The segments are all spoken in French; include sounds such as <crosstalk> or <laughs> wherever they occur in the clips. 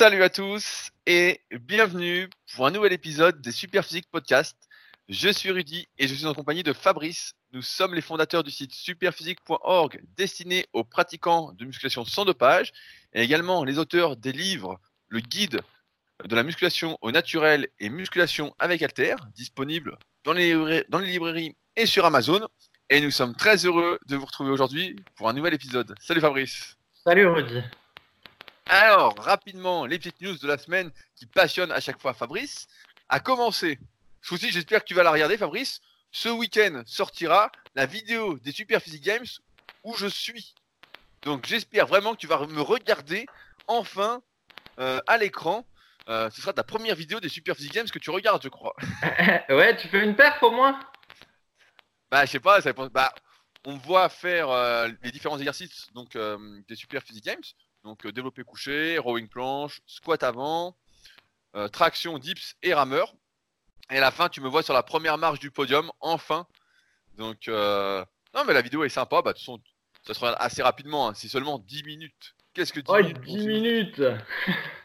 Salut à tous et bienvenue pour un nouvel épisode des Superphysique Podcast. Je suis Rudy et je suis en compagnie de Fabrice. Nous sommes les fondateurs du site superphysique.org destiné aux pratiquants de musculation sans dopage et également les auteurs des livres Le guide de la musculation au naturel et musculation avec Alter, disponible dans les, dans les librairies et sur Amazon. Et nous sommes très heureux de vous retrouver aujourd'hui pour un nouvel épisode. Salut Fabrice. Salut Rudy. Alors, rapidement, les petites news de la semaine qui passionnent à chaque fois Fabrice. A commencer. Ce coup j'espère que tu vas la regarder, Fabrice. Ce week-end sortira la vidéo des Super Physique Games où je suis. Donc, j'espère vraiment que tu vas me regarder enfin euh, à l'écran. Euh, ce sera ta première vidéo des Super Physique Games que tu regardes, je crois. <laughs> ouais, tu fais une perf au moins Bah, je sais pas, ça bah, on voit faire euh, les différents exercices donc, des Super Physique Games. Donc euh, développé couché, rowing planche, squat avant, euh, traction, dips et rameur. Et à la fin, tu me vois sur la première marche du podium, enfin. Donc, euh, non, mais la vidéo est sympa. Bah, de toute façon, ça se regarde assez rapidement. Hein. C'est seulement 10 minutes. Qu'est-ce que 10 minutes 10 minutes <laughs>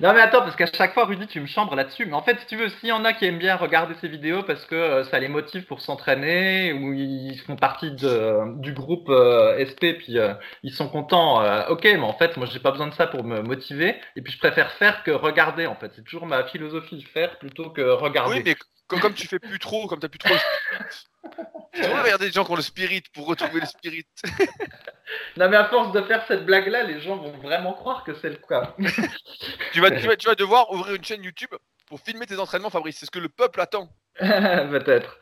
non mais attends, parce qu'à chaque fois, Rudy, tu me chambres là-dessus. Mais en fait, si tu veux, s'il y en a qui aiment bien regarder ces vidéos parce que euh, ça les motive pour s'entraîner, ou ils font partie du groupe euh, SP, puis euh, ils sont contents, ok, mais en fait, moi, j'ai pas besoin de ça pour me motiver. Et puis, je préfère faire que regarder, en fait. C'est toujours ma philosophie, faire plutôt que regarder. Comme, tu fais plus trop, comme tu plus trop tu dois regarder des gens qui ont le spirit pour retrouver le spirit. <laughs> non, mais à force de faire cette blague-là, les gens vont vraiment croire que c'est le cas. <laughs> tu, vas, <laughs> tu, vas, devoir ouvrir une chaîne YouTube pour filmer tes entraînements, Fabrice. C'est ce que le peuple attend. Peut-être.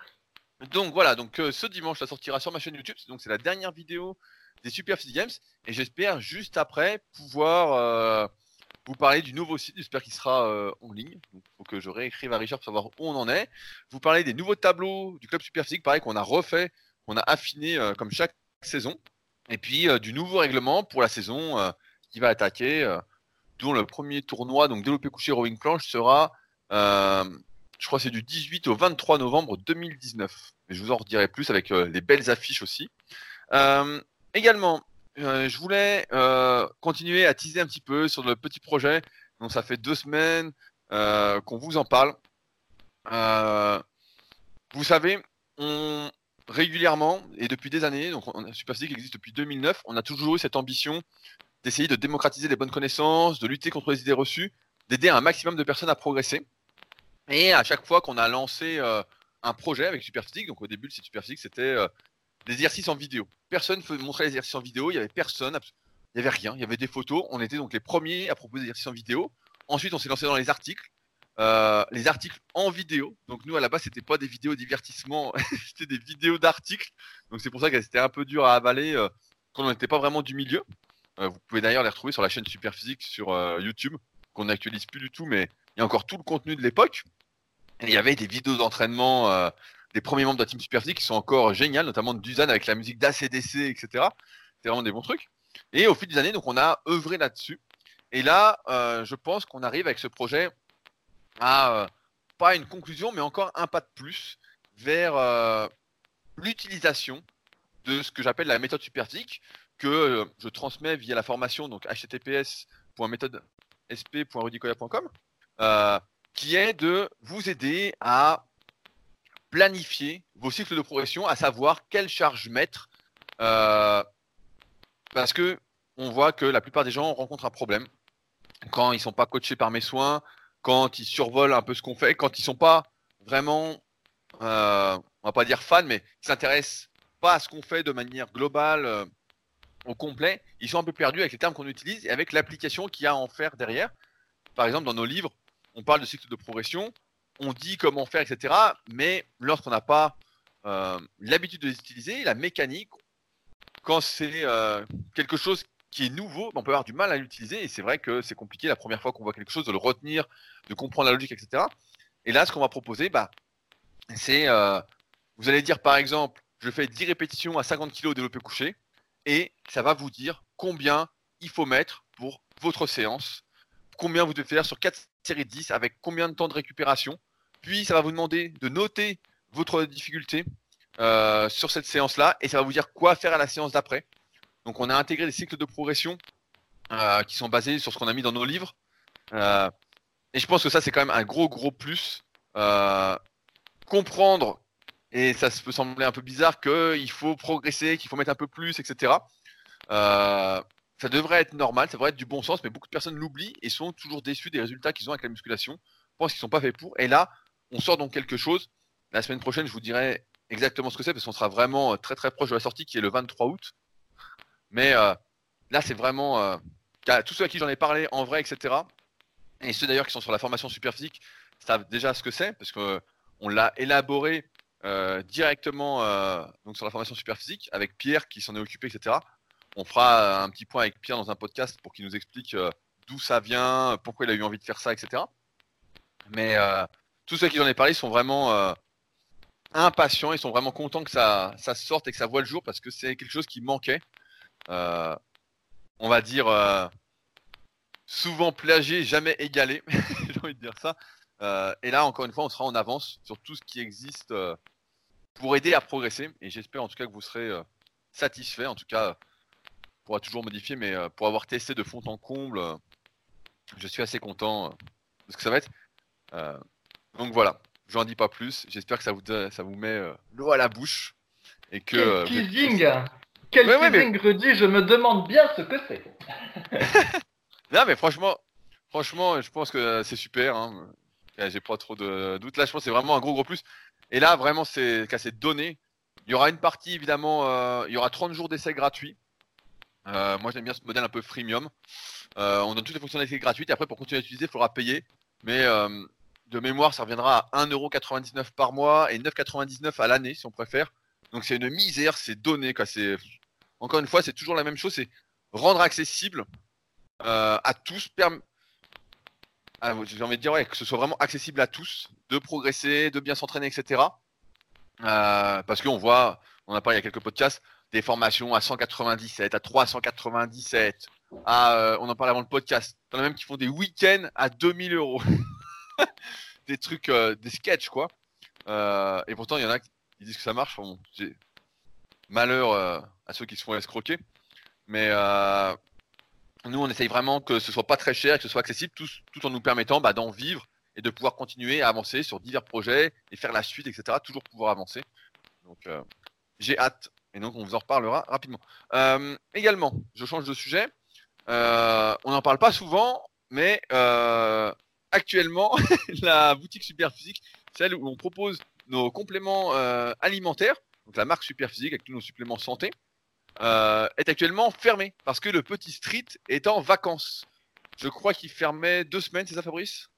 Donc voilà, donc euh, ce dimanche, ça sortira sur ma chaîne YouTube. Donc c'est la dernière vidéo des Super Games. Et j'espère juste après pouvoir. Euh, vous parler du nouveau site, j'espère qu'il sera euh, en ligne. Il faut que je réécrive à Richard pour savoir où on en est. Vous parler des nouveaux tableaux du club Super Physique, pareil qu'on a refait, qu'on a affiné euh, comme chaque saison. Et puis euh, du nouveau règlement pour la saison qui va attaquer, dont le premier tournoi, donc développé couché rowing planche, sera, je crois c'est du 18 au 23 novembre 2019. Mais je vous en redirai plus avec les belles affiches aussi. également, euh, je voulais euh, continuer à teaser un petit peu sur le petit projet. Donc ça fait deux semaines euh, qu'on vous en parle. vous savez, régulièrement et depuis des années, donc on, Super Physique existe depuis 2009, on a toujours eu cette ambition d'essayer de démocratiser les bonnes connaissances, de lutter contre les idées reçues, d'aider un maximum de personnes à progresser. Et à chaque fois qu'on a lancé un projet avec Superphysique, donc au début le site Superphysique c'était des exercices en vidéo. Personne ne montrait les exercices en vidéo, il n'y avait personne, il n'y avait rien, il y avait des photos. On était donc les premiers à proposer des exercices en vidéo. Ensuite, on s'est lancé dans les articles. Euh, les articles en vidéo. Donc nous à la base c'était pas des vidéos divertissement, <laughs> c'était des vidéos d'articles. Donc c'est pour ça que c'était un peu dur à avaler euh, quand on n'était pas vraiment du milieu. Euh, vous pouvez d'ailleurs les retrouver sur la chaîne Superphysique sur YouTube, qu'on n'actualise plus du tout, mais il y a encore tout le contenu de l'époque. Il y avait des vidéos d'entraînement des premiers membres de la team Superphysique qui sont encore géniales, notamment Duzan avec la musique d'ACDC, etc. C'est vraiment des bons trucs. Et au fil des années, donc on a œuvré là-dessus. Et là, euh, je pense qu'on arrive avec ce projet à euh, pas une conclusion, mais encore un pas de plus vers euh, l'utilisation de ce que j'appelle la méthode superphysique que je transmets via la formation donc https.méthodesp.rudicoya.com qui est de vous aider à planifier vos cycles de progression, à savoir quelle charge mettre. Euh, parce que on voit que la plupart des gens rencontrent un problème quand ils sont pas coachés par mes soins, quand ils survolent un peu ce qu'on fait, quand ils sont pas vraiment, euh, on va pas dire fans, mais ils s'intéressent pas à ce qu'on fait de manière globale euh, au complet. Ils sont un peu perdus avec les termes qu'on utilise et avec l'application qu'il y a à en faire derrière. Par exemple, dans nos livres, on parle de cycle de progression on dit comment faire, etc. Mais lorsqu'on n'a pas euh, l'habitude de les utiliser, la mécanique, quand c'est euh, quelque chose qui est nouveau, on peut avoir du mal à l'utiliser. Et c'est vrai que c'est compliqué la première fois qu'on voit quelque chose de le retenir, de comprendre la logique, etc. Et là, ce qu'on va proposer, bah, c'est, euh, vous allez dire par exemple, je fais 10 répétitions à 50 kg développé couché, et ça va vous dire combien il faut mettre pour votre séance, combien vous devez faire sur 4 série 10 avec combien de temps de récupération. Puis ça va vous demander de noter votre difficulté euh, sur cette séance-là et ça va vous dire quoi faire à la séance d'après. Donc on a intégré des cycles de progression qui sont basés sur ce qu'on a mis dans nos livres. et je pense que ça, c'est quand même un gros, gros plus. comprendre, et ça peut sembler un peu bizarre, qu'il faut progresser, qu'il faut mettre un peu plus, etc. ça devrait être normal, ça devrait être du bon sens, mais beaucoup de personnes l'oublient et sont toujours déçus des résultats qu'ils ont avec la musculation. Je pense qu'ils ne sont pas faits pour. Et là, on sort donc quelque chose. La semaine prochaine, je vous dirai exactement ce que c'est, parce qu'on sera vraiment euh, très très proche de la sortie qui est le 23 août. Mais euh, là, c'est vraiment euh, tous ceux à qui j'en ai parlé en vrai, etc. Et ceux d'ailleurs qui sont sur la formation super physique savent déjà ce que c'est, parce qu'on l'a élaboré directement donc sur la formation super physique avec Pierre qui s'en est occupé, etc. On fera un petit point avec Pierre dans un podcast pour qu'il nous explique d'où ça vient, pourquoi il a eu envie de faire ça, etc. Mais tous ceux qui j'en ai parlé sont vraiment impatients, ils sont vraiment contents que ça, sorte et que ça voit le jour parce que c'est quelque chose qui manquait. Euh, on va dire euh, souvent plagié, jamais égalé. <laughs> J'ai envie de dire ça. Euh, et là, encore une fois, on sera en avance sur tout ce qui existe pour aider à progresser. Et j'espère en tout cas que vous serez satisfait. En tout cas, pourra toujours modifier, mais pour avoir testé de fond en comble, je suis assez content de ce que ça va être. donc voilà. Je n'en dis pas plus. J'espère que ça vous, ça vous met euh, l'eau à la bouche. Et que, Quel euh, teasing Quel teasing, Rudy Je me demande bien ce que c'est. <laughs> non, mais franchement, franchement, je pense que c'est super. Hein. J'ai pas trop de doutes. Là, je pense que c'est vraiment un gros, gros plus. Et là, vraiment, c'est qu'à ces données. Il y aura une partie, évidemment, euh, il y aura 30 jours d'essai gratuits. Moi, j'aime bien ce modèle un peu freemium. on donne toutes les fonctionnalités gratuites. Et après, pour continuer à utiliser, il faudra payer. Mais de mémoire, ça reviendra à 1,99€ par mois et 9,99€ à l'année, si on préfère. Donc c'est une misère, c'est donné. Encore une fois, c'est toujours la même chose, c'est rendre accessible euh, à tous, ah, j'ai envie de dire que ce soit vraiment accessible à tous, de progresser, de bien s'entraîner, etc. Euh, parce qu'on voit, on a parlé il y a quelques podcasts, des formations à 197, à 397, à, euh, on en parlait avant le podcast. Il y en a même qui font des week-ends à 2000 euros. <laughs> des trucs, euh, des sketchs, quoi. Euh, et pourtant, il y en a qui disent que ça marche. malheur à ceux qui se font escroquer. Mais nous, on essaye vraiment que ce soit pas très cher, que ce soit accessible, tout, tout en nous permettant bah, d'en vivre et de pouvoir continuer à avancer sur divers projets et faire la suite, etc. Toujours pouvoir avancer. Donc, j'ai hâte. Et donc, on vous en reparlera rapidement. également, je change de sujet. on n'en parle pas souvent, mais actuellement <laughs> la boutique Superphysique, celle où on propose nos compléments euh, alimentaires, donc la marque Superphysique avec tous nos suppléments santé, euh, est actuellement fermée parce que le petit street est en vacances. Je crois qu'il fermait deux semaines, c'est ça Fabrice?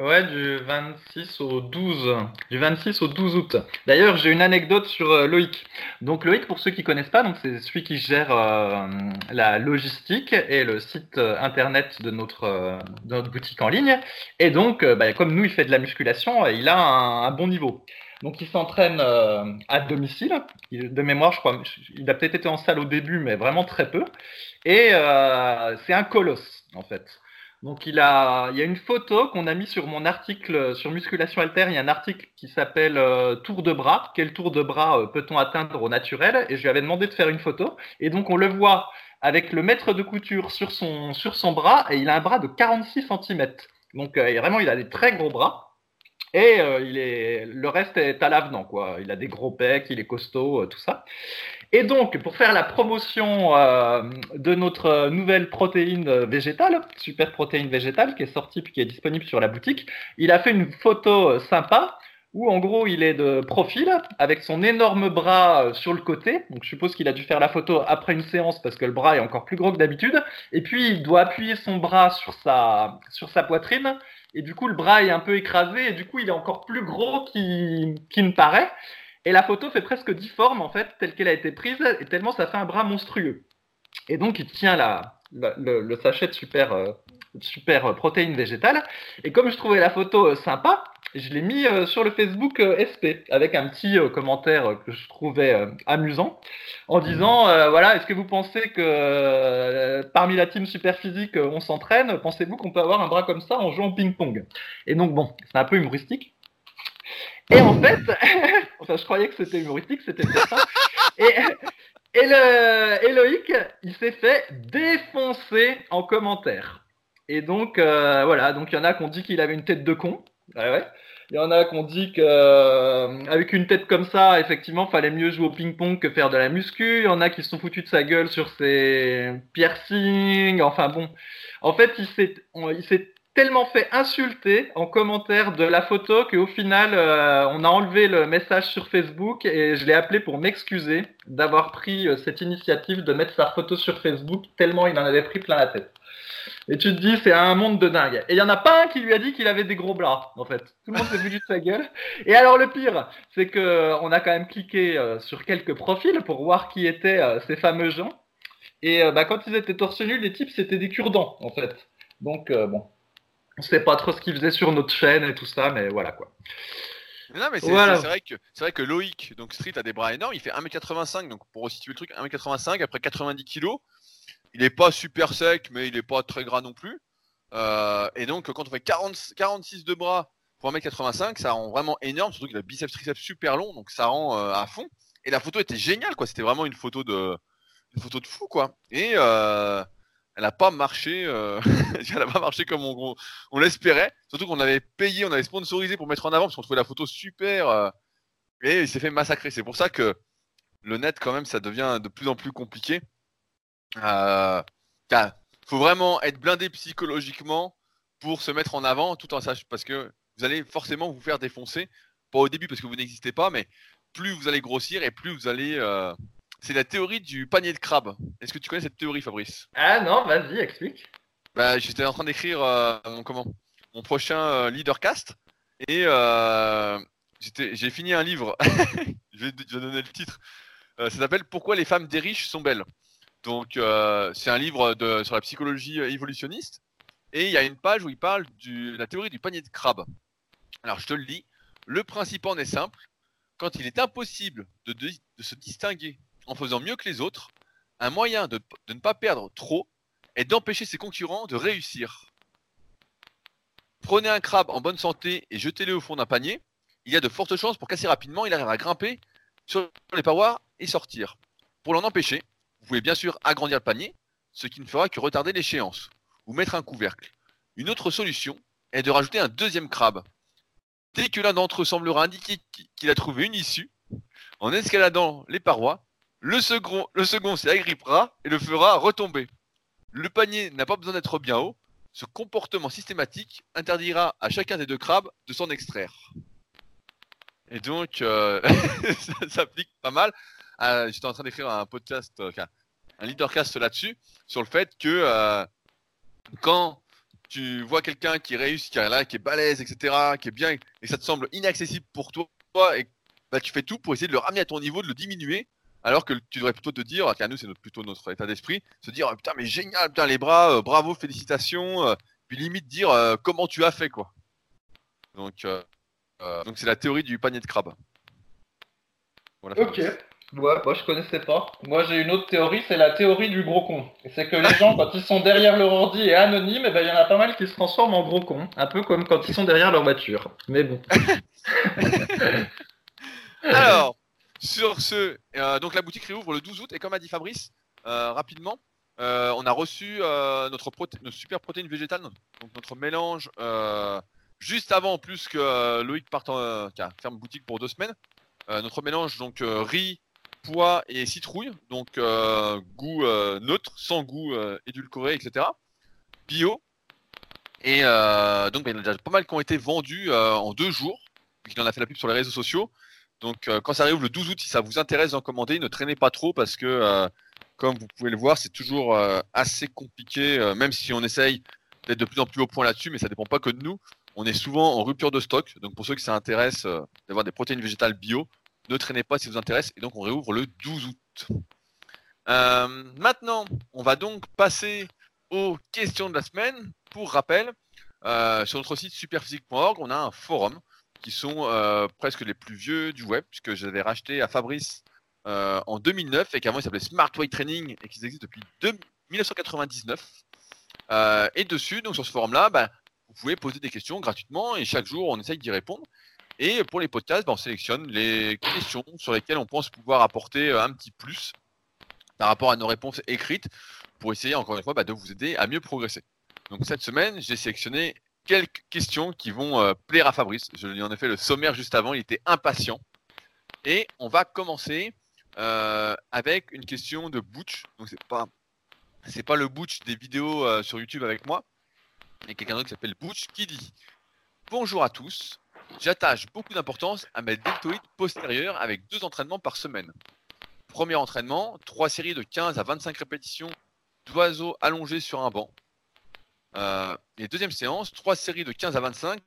Ouais, du 26 au 12, du 26 au 12 août. D'ailleurs, j'ai une anecdote sur euh, Loïc. Donc Loïc, pour ceux qui connaissent pas, c'est celui qui gère euh, la logistique et le site euh, internet de notre, notre boutique en ligne. Et donc, bah, comme nous, il fait de la musculation, il a un, bon niveau. Donc il s'entraîne à domicile. de mémoire, je crois, il a peut-être été en salle au début, mais vraiment très peu. Et c'est un colosse, en fait. Donc il, a, il y a une photo qu'on a mis sur mon article sur musculation alter. Il y a un article qui s'appelle euh, tour de bras. Quel tour de bras euh, peut-on atteindre au naturel? Et je lui avais demandé de faire une photo. Et donc on le voit avec le mètre de couture sur son, sur son bras et il a un bras de 46 cm. Donc euh, vraiment il a des très gros bras. Et il est, le reste est à l'avenant, quoi. Il a des gros pecs, il est costaud, tout ça. Et donc, pour faire la promotion euh, de notre nouvelle protéine végétale, super protéine végétale, qui est sortie puis qui est disponible sur la boutique, il a fait une photo sympa où en gros il est de profil avec son énorme bras euh, sur le côté. Donc je suppose qu'il a dû faire la photo après une séance parce que le bras est encore plus gros que d'habitude. Et puis il doit appuyer son bras sur sa, poitrine. Et du coup le bras est un peu écrasé et du coup il est encore plus gros qu'il ne paraît. Et la photo fait presque difforme, en fait, telle qu'elle a été prise, et tellement ça fait un bras monstrueux. Et donc, il tient le, sachet de super, euh, super euh, protéines végétales. Et comme je trouvais la photo euh, sympa, je l'ai mis sur le Facebook SP, avec un petit commentaire que je trouvais amusant, en disant, voilà, est-ce que vous pensez que parmi la team super physique, on s'entraîne Pensez-vous qu'on peut avoir un bras comme ça en jouant au ping-pong? Et donc, bon, c'est un peu humoristique. Et en fait, <laughs> enfin, je croyais que c'était humoristique, c'était ça. Et, Et le Loïc, il s'est fait défoncer en commentaire. Et donc, euh, voilà, donc il y en a qui ont dit qu'il avait une tête de con. Il y en a qui ont dit que euh, une tête comme ça, effectivement, fallait mieux jouer au ping-pong que faire de la muscu. Il y en a qui se sont foutus de sa gueule sur ses piercings. Enfin bon, en fait, il s'est, il s'est tellement fait insulter en commentaire de la photo qu'au final, euh, on a enlevé le message sur Facebook et je l'ai appelé pour m'excuser d'avoir pris cette initiative de mettre sa photo sur Facebook tellement il en avait pris plein la tête. Et tu te dis, c'est un monde de dingue. Et il y en a pas un qui lui a dit qu'il avait des gros bras, en fait. Tout le monde s'est venu de sa gueule. Et alors le pire, c'est que euh, on a quand même cliqué euh, sur quelques profils pour voir qui étaient euh, ces fameux gens. Et bah, quand ils étaient torse les types c'était des cure-dents, en fait. Donc bon, on sait pas trop ce qu'ils faisaient sur notre chaîne et tout ça, mais voilà quoi. non, mais c'est vrai, que, vrai que Loïc, donc Street, a des bras énormes. Il fait 1m85, donc pour resituer le truc, 1m85 après 90 kg il n'est pas super sec, mais il n'est pas très gras non plus. Euh, et donc, quand on fait 40, 46 de bras pour 1m85, ça rend vraiment énorme, surtout qu'il a biceps triceps super long, donc ça rend euh, à fond. Et la photo était géniale, quoi. C'était vraiment une photo de, photo de fou, quoi. Et euh, elle n'a pas marché, <laughs> elle a pas marché comme on, on, l'espérait. Surtout qu'on avait payé, on avait sponsorisé pour mettre en avant parce qu'on trouvait la photo super. et il s'est fait massacrer. C'est pour ça que le net, quand même, ça devient de plus en plus compliqué. Euh, faut vraiment être blindé psychologiquement pour se mettre en avant tout en sachant parce que vous allez forcément vous faire défoncer. Pas au début parce que vous n'existez pas, mais plus vous allez grossir et plus vous allez. Euh, c'est la théorie du panier de crabe. Est-ce que tu connais cette théorie, Fabrice? Ah non, vas-y, explique. Bah, j'étais en train d'écrire euh, mon comment mon prochain euh, leadercast et j'ai fini un livre. <laughs> je, vais, je, vais, donner le titre. ça s'appelle Pourquoi les femmes des riches sont belles. Donc, euh, c'est un livre sur la psychologie euh, évolutionniste. Et il y a une page où il parle de la théorie du panier de crabe. Alors, je te le lis. Le principe en est simple. Quand il est impossible de, se distinguer en faisant mieux que les autres, un moyen de, de ne pas perdre trop est d'empêcher ses concurrents de réussir. Prenez un crabe en bonne santé et jetez-le au fond d'un panier. Il y a de fortes chances pour qu'assez rapidement il arrive à grimper sur les parois et sortir. Pour l'en empêcher, pouvez bien sûr agrandir le panier, ce qui ne fera que retarder l'échéance, ou mettre un couvercle. Une autre solution est de rajouter un deuxième crabe. Dès que l'un d'entre eux semblera indiquer qu'il a trouvé une issue, en escaladant les parois, le second, s'y agrippera et le fera retomber. Le panier n'a pas besoin d'être bien haut, ce comportement systématique interdira à chacun des deux crabes de s'en extraire. Et donc, euh, <laughs> ça s'applique pas mal. Ah, j'étais en train d'écrire un podcast, euh, un leadercast là-dessus, sur le fait que euh, quand tu vois quelqu'un qui réussit, qui est là, qui est balèze, etc., qui est bien, et ça te semble inaccessible pour toi, et bah, tu fais tout pour essayer de le ramener à ton niveau, de le diminuer, alors que tu devrais plutôt te dire, car nous c'est plutôt notre état d'esprit, se dire putain mais génial, putain les bras, euh, bravo, félicitations, puis limite dire comment tu as fait quoi. Donc donc c'est la théorie du panier de crabe. Voilà, ok. Ouais, moi je connaissais pas. Moi j'ai une autre théorie, c'est la théorie du gros con. C'est que les gens, quand ils sont derrière leur ordi et anonymes, eh ben, il y en a pas mal qui se transforment en gros con. Un peu comme quand ils sont derrière leur voiture. Mais bon. <laughs> Alors, sur ce, euh, donc la boutique réouvre le 12 août et comme a dit Fabrice, euh, rapidement, euh, on a reçu notre, super protéine végétale, donc notre mélange juste avant, en plus que Loïc parte en, ferme boutique pour deux semaines. notre mélange donc riz, pois et citrouille, donc euh, goût euh, neutre, sans goût euh, édulcoré, etc. Bio. Et donc il y en a déjà pas mal qui ont été vendus en deux jours. Il en a fait la pub sur les réseaux sociaux. Donc quand ça arrive le 12 août, si ça vous intéresse d'en commander, ne traînez pas trop parce que comme vous pouvez le voir, c'est toujours assez compliqué, même si on essaye d'être de plus en plus au point là-dessus, mais ça dépend pas que de nous. On est souvent en rupture de stock, donc pour ceux qui ça intéresse d'avoir des protéines végétales bio, ne traînez pas si ça vous intéresse. Et donc, on réouvre le 12 août. Euh, maintenant, on va donc passer aux questions de la semaine. Pour rappel, euh, sur notre site superphysique.org, on a un forum qui sont euh, presque les plus vieux du web, puisque j'avais racheté à Fabrice en 2009 et qu'avant il s'appelait Smart Training et qu'ils existent depuis 1999. et dessus, donc sur ce forum-là, bah, vous pouvez poser des questions gratuitement et chaque jour on essaye d'y répondre. Et pour les podcasts, ben, on sélectionne les questions sur lesquelles on pense pouvoir apporter euh, un petit plus. par rapport à nos réponses écrites pour essayer encore une fois bah, de vous aider à mieux progresser. Donc cette semaine, j'ai sélectionné quelques questions qui vont euh, plaire à Fabrice. Je lui en ai fait le sommaire juste avant, il était impatient. Et on va commencer euh, avec une question de Butch. Donc c'est pas c'est pas le Butch des vidéos sur YouTube avec moi, mais quelqu'un d'autre qui s'appelle Butch qui dit Bonjour à tous. J'attache beaucoup d'importance à mes deltoïdes postérieurs avec deux entraînements par semaine. Premier entraînement, trois séries de 15 à 25 répétitions d'oiseaux allongés sur un banc. Euh, et deuxième séance, trois séries de 15 à 25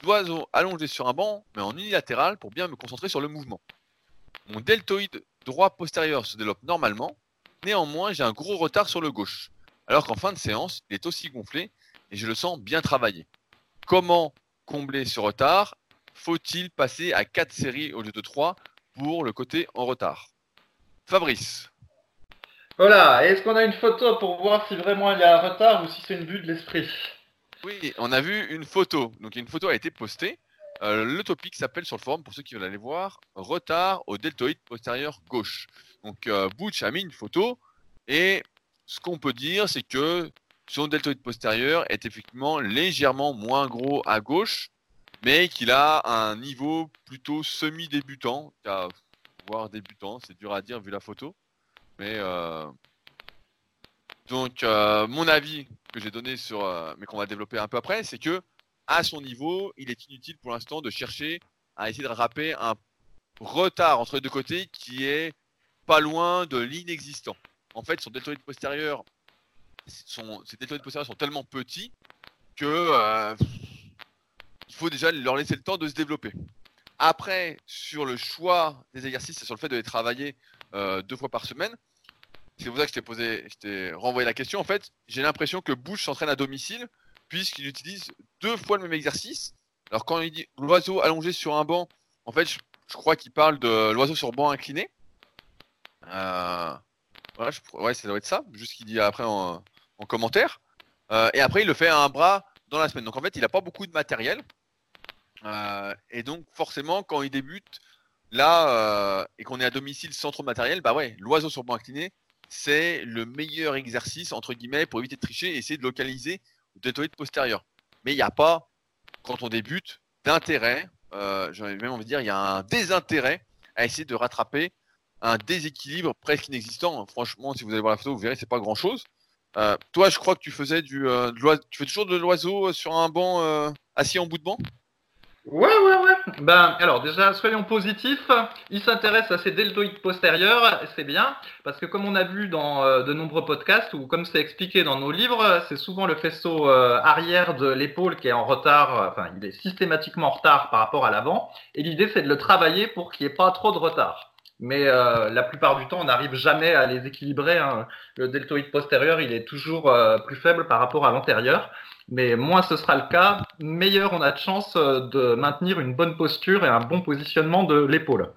d'oiseaux allongés sur un banc, mais en unilatéral pour bien me concentrer sur le mouvement. Mon deltoïde droit postérieur se développe normalement, néanmoins j'ai un gros retard sur le gauche, alors qu'en fin de séance, il est aussi gonflé et je le sens bien travaillé. Comment combler ce retard? Faut-il passer à 4 séries au lieu de 3 pour le côté en retard? Fabrice. Voilà, est-ce qu'on a une photo pour voir si vraiment il y a un retard ou si c'est une vue de l'esprit? Oui, on a vu une photo. Donc une photo a été postée. Euh, le topic s'appelle sur le forum, pour ceux qui veulent aller voir, retard au deltoïde postérieur gauche. Donc euh, Butch a mis une photo et ce qu'on peut dire, c'est que son deltoïde postérieur est effectivement légèrement moins gros à gauche, mais qu'il a un niveau plutôt semi-débutant, voire débutant, c'est dur à dire vu la photo. Mais euh, donc euh, mon avis que j'ai donné sur, euh, mais qu'on va développer un peu après, c'est que à son niveau, il est inutile pour l'instant de chercher à essayer de rattraper un retard entre les deux côtés qui est pas loin de l'inexistant. En fait, son deltoïde postérieur, son, ses deltoïdes postérieurs sont tellement petits que il faut déjà leur laisser le temps de se développer. Après, sur le choix des exercices, c'est sur le fait de les travailler deux fois par semaine, c'est pour ça que je t'ai posé, je t'ai renvoyé la question. En fait, j'ai l'impression que Bush s'entraîne à domicile puisqu'il utilise deux fois le même exercice. Alors quand il dit l'oiseau allongé sur un banc, en fait, je, crois qu'il parle de l'oiseau sur banc incliné. Euh, voilà, ouais, ça doit être ça. Juste qu'il dit après en, commentaire. Euh, et après, il le fait à un bras dans la semaine. Donc en fait, il n'a pas beaucoup de matériel. Euh, et donc forcément, quand il débute là et qu'on est à domicile sans trop de matériel, bah ouais, l'oiseau sur banc incliné, c'est le meilleur exercice, entre guillemets, pour éviter de tricher et essayer de localiser le deltoïde postérieur. Mais il n'y a pas, quand on débute, d'intérêt, euh, j'aurais même envie de dire, il y a un désintérêt à essayer de rattraper un déséquilibre presque inexistant. Franchement, si vous allez voir la photo, vous verrez, c'est pas grand chose. Euh, toi, je crois que tu faisais du, euh, tu fais toujours de l'oiseau sur un banc assis en bout de banc? Ouais, ouais, ouais. Ben, alors déjà, soyons positifs. Il s'intéresse à ses deltoïdes postérieurs, c'est bien, parce que comme on a vu dans euh, de nombreux podcasts, ou comme c'est expliqué dans nos livres, c'est souvent le faisceau euh, arrière de l'épaule qui est en retard, euh, enfin, il est systématiquement en retard par rapport à l'avant, et l'idée c'est de le travailler pour qu'il n'y ait pas trop de retard. Mais la plupart du temps, on n'arrive jamais à les équilibrer. Hein. Le deltoïde postérieur, il est toujours plus faible par rapport à l'antérieur. Mais moins ce sera le cas, meilleur on a de chance euh, de maintenir une bonne posture et un bon positionnement de l'épaule.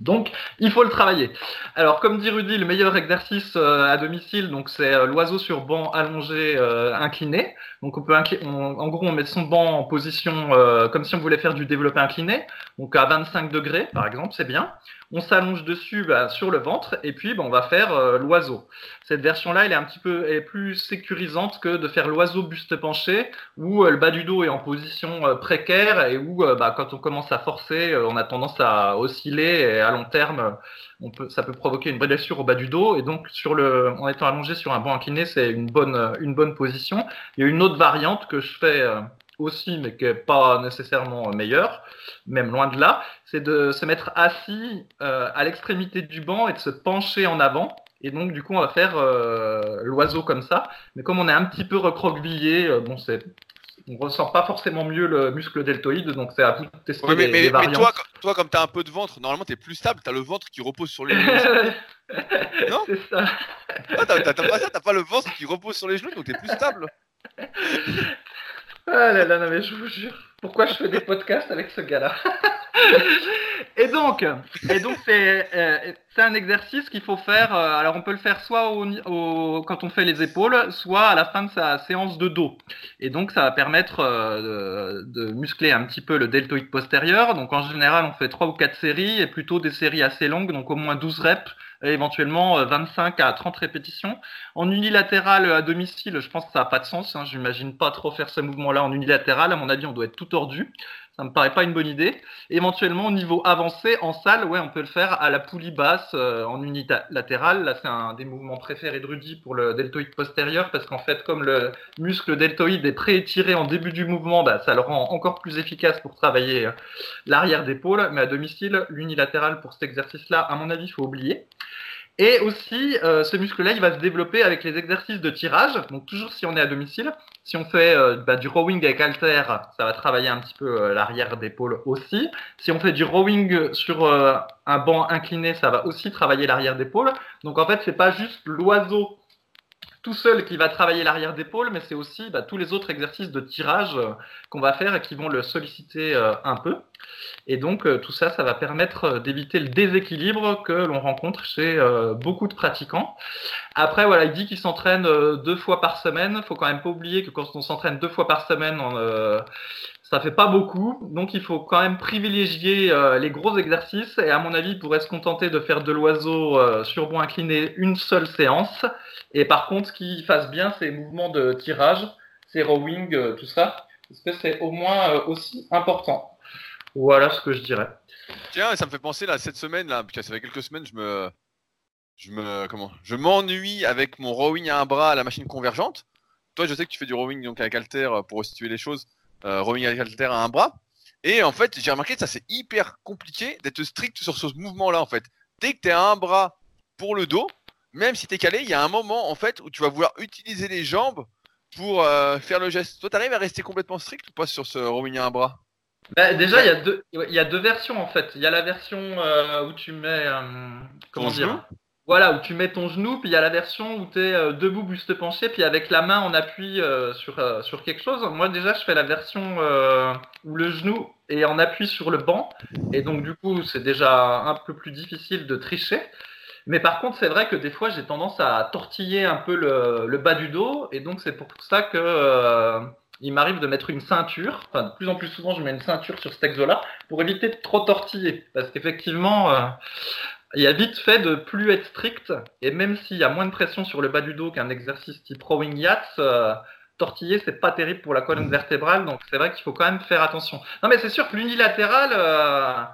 Donc, il faut le travailler. Alors, comme dit Rudy, le meilleur exercice euh, à domicile, donc c'est euh, l'oiseau sur banc allongé incliné. Donc, on peut en gros, on met son banc en position comme si on voulait faire du développé incliné, donc à 25 degrés, par exemple, c'est bien on s'allonge dessus bah, sur le ventre et puis bah, on va faire euh, l'oiseau. Cette version-là, elle est un petit peu est plus sécurisante que de faire l'oiseau buste penché où euh, le bas du dos est en position euh, précaire et où bah, quand on commence à forcer, on a tendance à osciller et long terme, ça peut provoquer une blessure au bas du dos et donc en étant allongé sur un banc incliné, c'est une bonne, position. Il y a une autre variante que je fais aussi, mais qui n'est pas nécessairement meilleur, même loin de là, c'est de se mettre assis euh, à l'extrémité du banc et de se pencher en avant. Et donc, du coup, on va faire euh, l'oiseau comme ça. Mais comme on est un petit peu recroquevillé, euh, bon, c'est on ressent pas forcément mieux le muscle deltoïde, donc c'est à vous de tester mais, les, mais, toi, toi, comme tu as un peu de ventre, normalement tu es plus stable, tu as le ventre qui repose sur les genoux. <laughs> non C'est ça. Ah, t'as pas, pas le ventre qui repose sur les genoux, donc tu es plus stable. Ah là là, non mais je vous jure, pourquoi je fais des podcasts avec ce gars-là <laughs> Et donc, et donc c'est euh, c'est un exercice qu'il faut faire. Euh, alors on peut le faire soit quand on fait les épaules, soit à la fin de sa séance de dos. Et donc ça va permettre euh, de, muscler un petit peu le deltoïde postérieur. Donc en général on fait trois ou quatre séries et plutôt des séries assez longues, donc au moins 12 reps éventuellement 25 à 30 répétitions. En unilatéral à domicile, je pense que ça n'a pas de sens. Hein. J'imagine pas trop faire ce mouvement-là en unilatéral. À mon avis, on doit être tout tordu. Ça me paraît pas une bonne idée. Éventuellement, au niveau avancé, en salle, ouais, on peut le faire à la poulie basse, euh, en unité latérale. Là, c'est un des mouvements préférés de Rudy pour le deltoïde postérieur, parce qu'en fait, comme le muscle deltoïde est pré-étiré en début du mouvement, bah, ça le rend encore plus efficace pour travailler euh, l'arrière d'épaule. Mais à domicile, l'unilatéral pour cet exercice-là, à mon avis, faut oublier. Et aussi, euh, ce muscle-là, il va se développer avec les exercices de tirage. Donc toujours si on est à domicile, si on fait euh, bah, du rowing avec halter, ça va travailler un petit peu euh, l'arrière d'épaule aussi. Si on fait du rowing sur un banc incliné, ça va aussi travailler l'arrière d'épaule. Donc en fait, c'est pas juste l'oiseau tout seul qui va travailler l'arrière d'épaule, mais c'est aussi bah, tous les autres exercices de tirage euh, qu'on va faire et qui vont le solliciter euh, un peu. Et donc euh, tout ça, ça va permettre d'éviter le déséquilibre que l'on rencontre chez beaucoup de pratiquants. Après, voilà, il dit qu'il s'entraîne deux fois par semaine. Faut quand même pas oublier que quand on s'entraîne deux fois par semaine, on, ça fait pas beaucoup, donc il faut quand même privilégier les gros exercices. Et à mon avis, il pourrait se contenter de faire de l'oiseau sur bois incliné une seule séance et par contre, qu'il fasse bien ses mouvements de tirage, ses rowing, euh, tout ça, parce que c'est au moins euh, aussi important. Voilà ce que je dirais. Tiens, ça me fait penser là cette semaine là, parce que ça fait quelques semaines, je me, je me, comment, je m'ennuie avec mon rowing à un bras à la machine convergente. Toi, je sais que tu fais du rowing donc avec Alter euh, pour restituer les choses, rowing avec Alter à un bras. Et en fait, j'ai remarqué que ça c'est hyper compliqué d'être strict sur ce mouvement-là en fait. Dès que tu à un bras pour le dos, même si tu es calé, il y a un moment en fait où tu vas vouloir utiliser les jambes pour euh, faire le geste. Toi, tu arrives à rester complètement strict ou pas sur ce rowing à un bras? Bah, Déjà, il y, a deux, il y a deux versions en fait. Il y a la version euh, où tu mets. Euh, comment dire Voilà, où tu mets ton genou, puis il y a la version où tu es debout, buste penché, puis avec la main on appuie sur, sur quelque chose. Moi, déjà, je fais la version où le genou est en appui sur le banc, et donc du coup, c'est déjà un peu plus difficile de tricher. Mais par contre, c'est vrai que des fois, j'ai tendance à tortiller un peu le, bas du dos, et donc c'est pour ça que euh, il m'arrive de mettre une ceinture. Enfin, de plus en plus souvent, je mets une ceinture sur cet exo-là pour éviter de trop tortiller, parce qu'effectivement, euh, il y a vite fait de plus être strict, et même s'il y a moins de pression sur le bas du dos qu'un exercice type rowing yachts, euh, tortiller, c'est pas terrible pour la colonne vertébrale, donc c'est vrai qu'il faut quand même faire attention. Non, mais c'est sûr que l'unilatéral,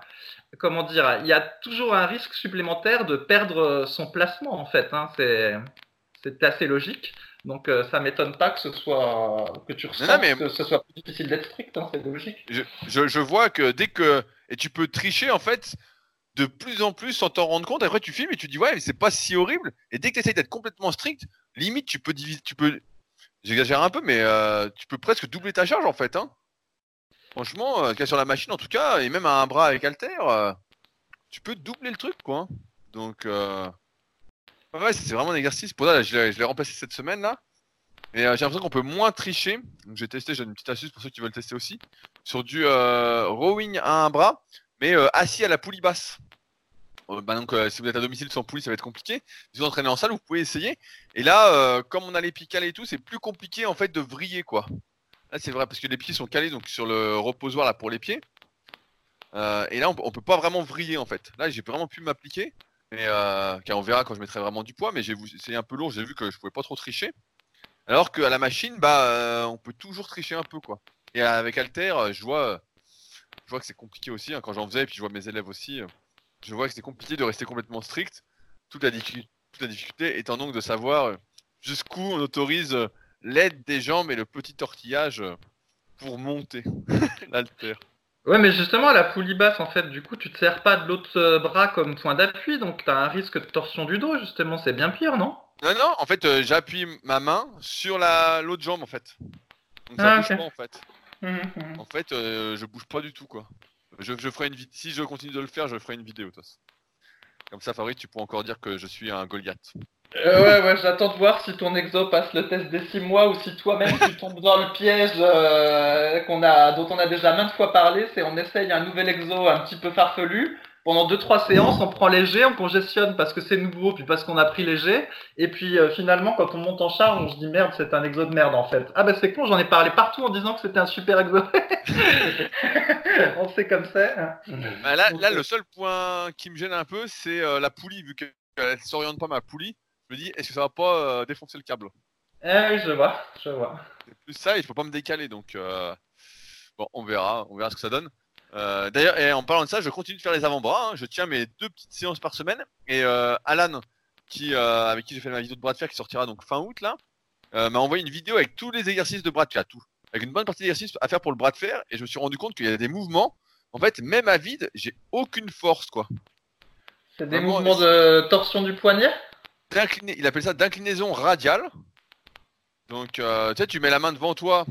comment dire, il y a toujours un risque supplémentaire de perdre son placement en fait. Hein. C'est assez logique. Donc ça euh, ça m'étonne pas que ce soit que tu ressens que ce soit plus difficile d'être strict, hein, c'est logique. Je, vois que dès que et tu peux tricher en fait de plus en plus sans t'en rendre compte. Après tu filmes et tu dis ouais mais c'est pas si horrible. Et dès que tu essayes d'être complètement strict, limite tu peux diviser, tu peux, j'exagère un peu mais euh, tu peux presque doubler ta charge en fait. Hein. Franchement, euh, sur la machine en tout cas, et même à un bras avec Alter, euh, tu peux doubler le truc quoi. Donc, euh... ouais, c'est vraiment un exercice. Pour ça, je l'ai remplacé cette semaine là. Et j'ai l'impression qu'on peut moins tricher. J'ai testé, j'ai une petite astuce pour ceux qui veulent tester aussi. Sur du rowing à un bras, mais assis à la poulie basse. Bah donc si vous êtes à domicile sans poulie, ça va être compliqué. Si vous entraînez en salle, vous pouvez essayer. Et là, comme on a les pieds calés et tout, c'est plus compliqué en fait de vriller quoi. Là, c'est vrai parce que les pieds sont calés donc sur le reposoir là pour les pieds. Euh, et là, on, peut pas vraiment vriller en fait. Là, j'ai vraiment pu m'appliquer. Mais euh, on verra quand je mettrai vraiment du poids. Mais j'ai c'est un peu lourd. J'ai vu que je pouvais pas trop tricher. Alors qu'à la machine, bah, euh, on peut toujours tricher un peu quoi. Et avec Alter, je vois, vois que c'est compliqué aussi. Hein, quand j'en faisais, et puis je vois mes élèves aussi, je vois que c'est compliqué de rester complètement strict. Toute la, toute la difficulté étant donc de savoir jusqu'où on autorise l'aide des jambes et le petit tortillage euh, pour monter <laughs> l'alter. Ouais, mais justement, la poulie basse, en fait, du coup, tu te sers pas de l'autre euh, bras comme point d'appui, donc tu as un risque de torsion du dos, justement, c'est bien pire, non? Non, non, en fait, euh, j'appuie ma main sur la l'autre jambe, en fait. Donc ah, pas, en fait. Mmh, mmh. En fait, je bouge pas du tout, quoi. Je, je ferai une Si je continue de le faire, je ferai une vidéo, Tos. Comme ça, Farid, tu pourras encore dire que je suis un Goliath. Euh, ouais, ouais, j'attends de voir si ton exo passe le test des 6 mois ou si toi-même tu tombes dans le piège euh, qu'on a, dont on a déjà maintes fois parlé. C'est on essaye un nouvel exo un petit peu farfelu. Pendant 2-3 séances, on prend léger, on congestionne parce que c'est nouveau, puis parce qu'on a pris léger. Et puis euh, finalement, quand on monte en charge, on se dit merde, c'est un exo de merde en fait. Ah bah c'est con, j'en ai parlé partout en disant que c'était un super exo. <laughs> on sait comme ça. Bah là, là, le seul point qui me gêne un peu, c'est la poulie, vu que elle s'oriente pas ma poulie, je me dis, est-ce que ça va pas euh, défoncer le câble? Eh oui, je vois, je vois. C'est plus ça et je peux pas me décaler donc euh, bon on verra, on verra ce que ça donne. Euh, D'ailleurs et en parlant de ça, je continue de faire les avant-bras. hein. Je tiens mes deux petites séances par semaine et euh, Alan qui euh, avec qui j'ai fait ma vidéo de bras de fer qui sortira donc fin août là euh, m'a envoyé une vidéo avec tous les exercices de bras de fer, tout, avec une bonne partie d'exercices à faire pour le bras de fer et je me suis rendu compte qu'il y a des mouvements. En fait, même à vide, j'ai aucune force quoi. C'est des Vraiment, mouvements de torsion du poignet? D'inclina- il appelle ça d'inclinaison radiale. Donc, euh, tu sais, tu mets la main devant toi,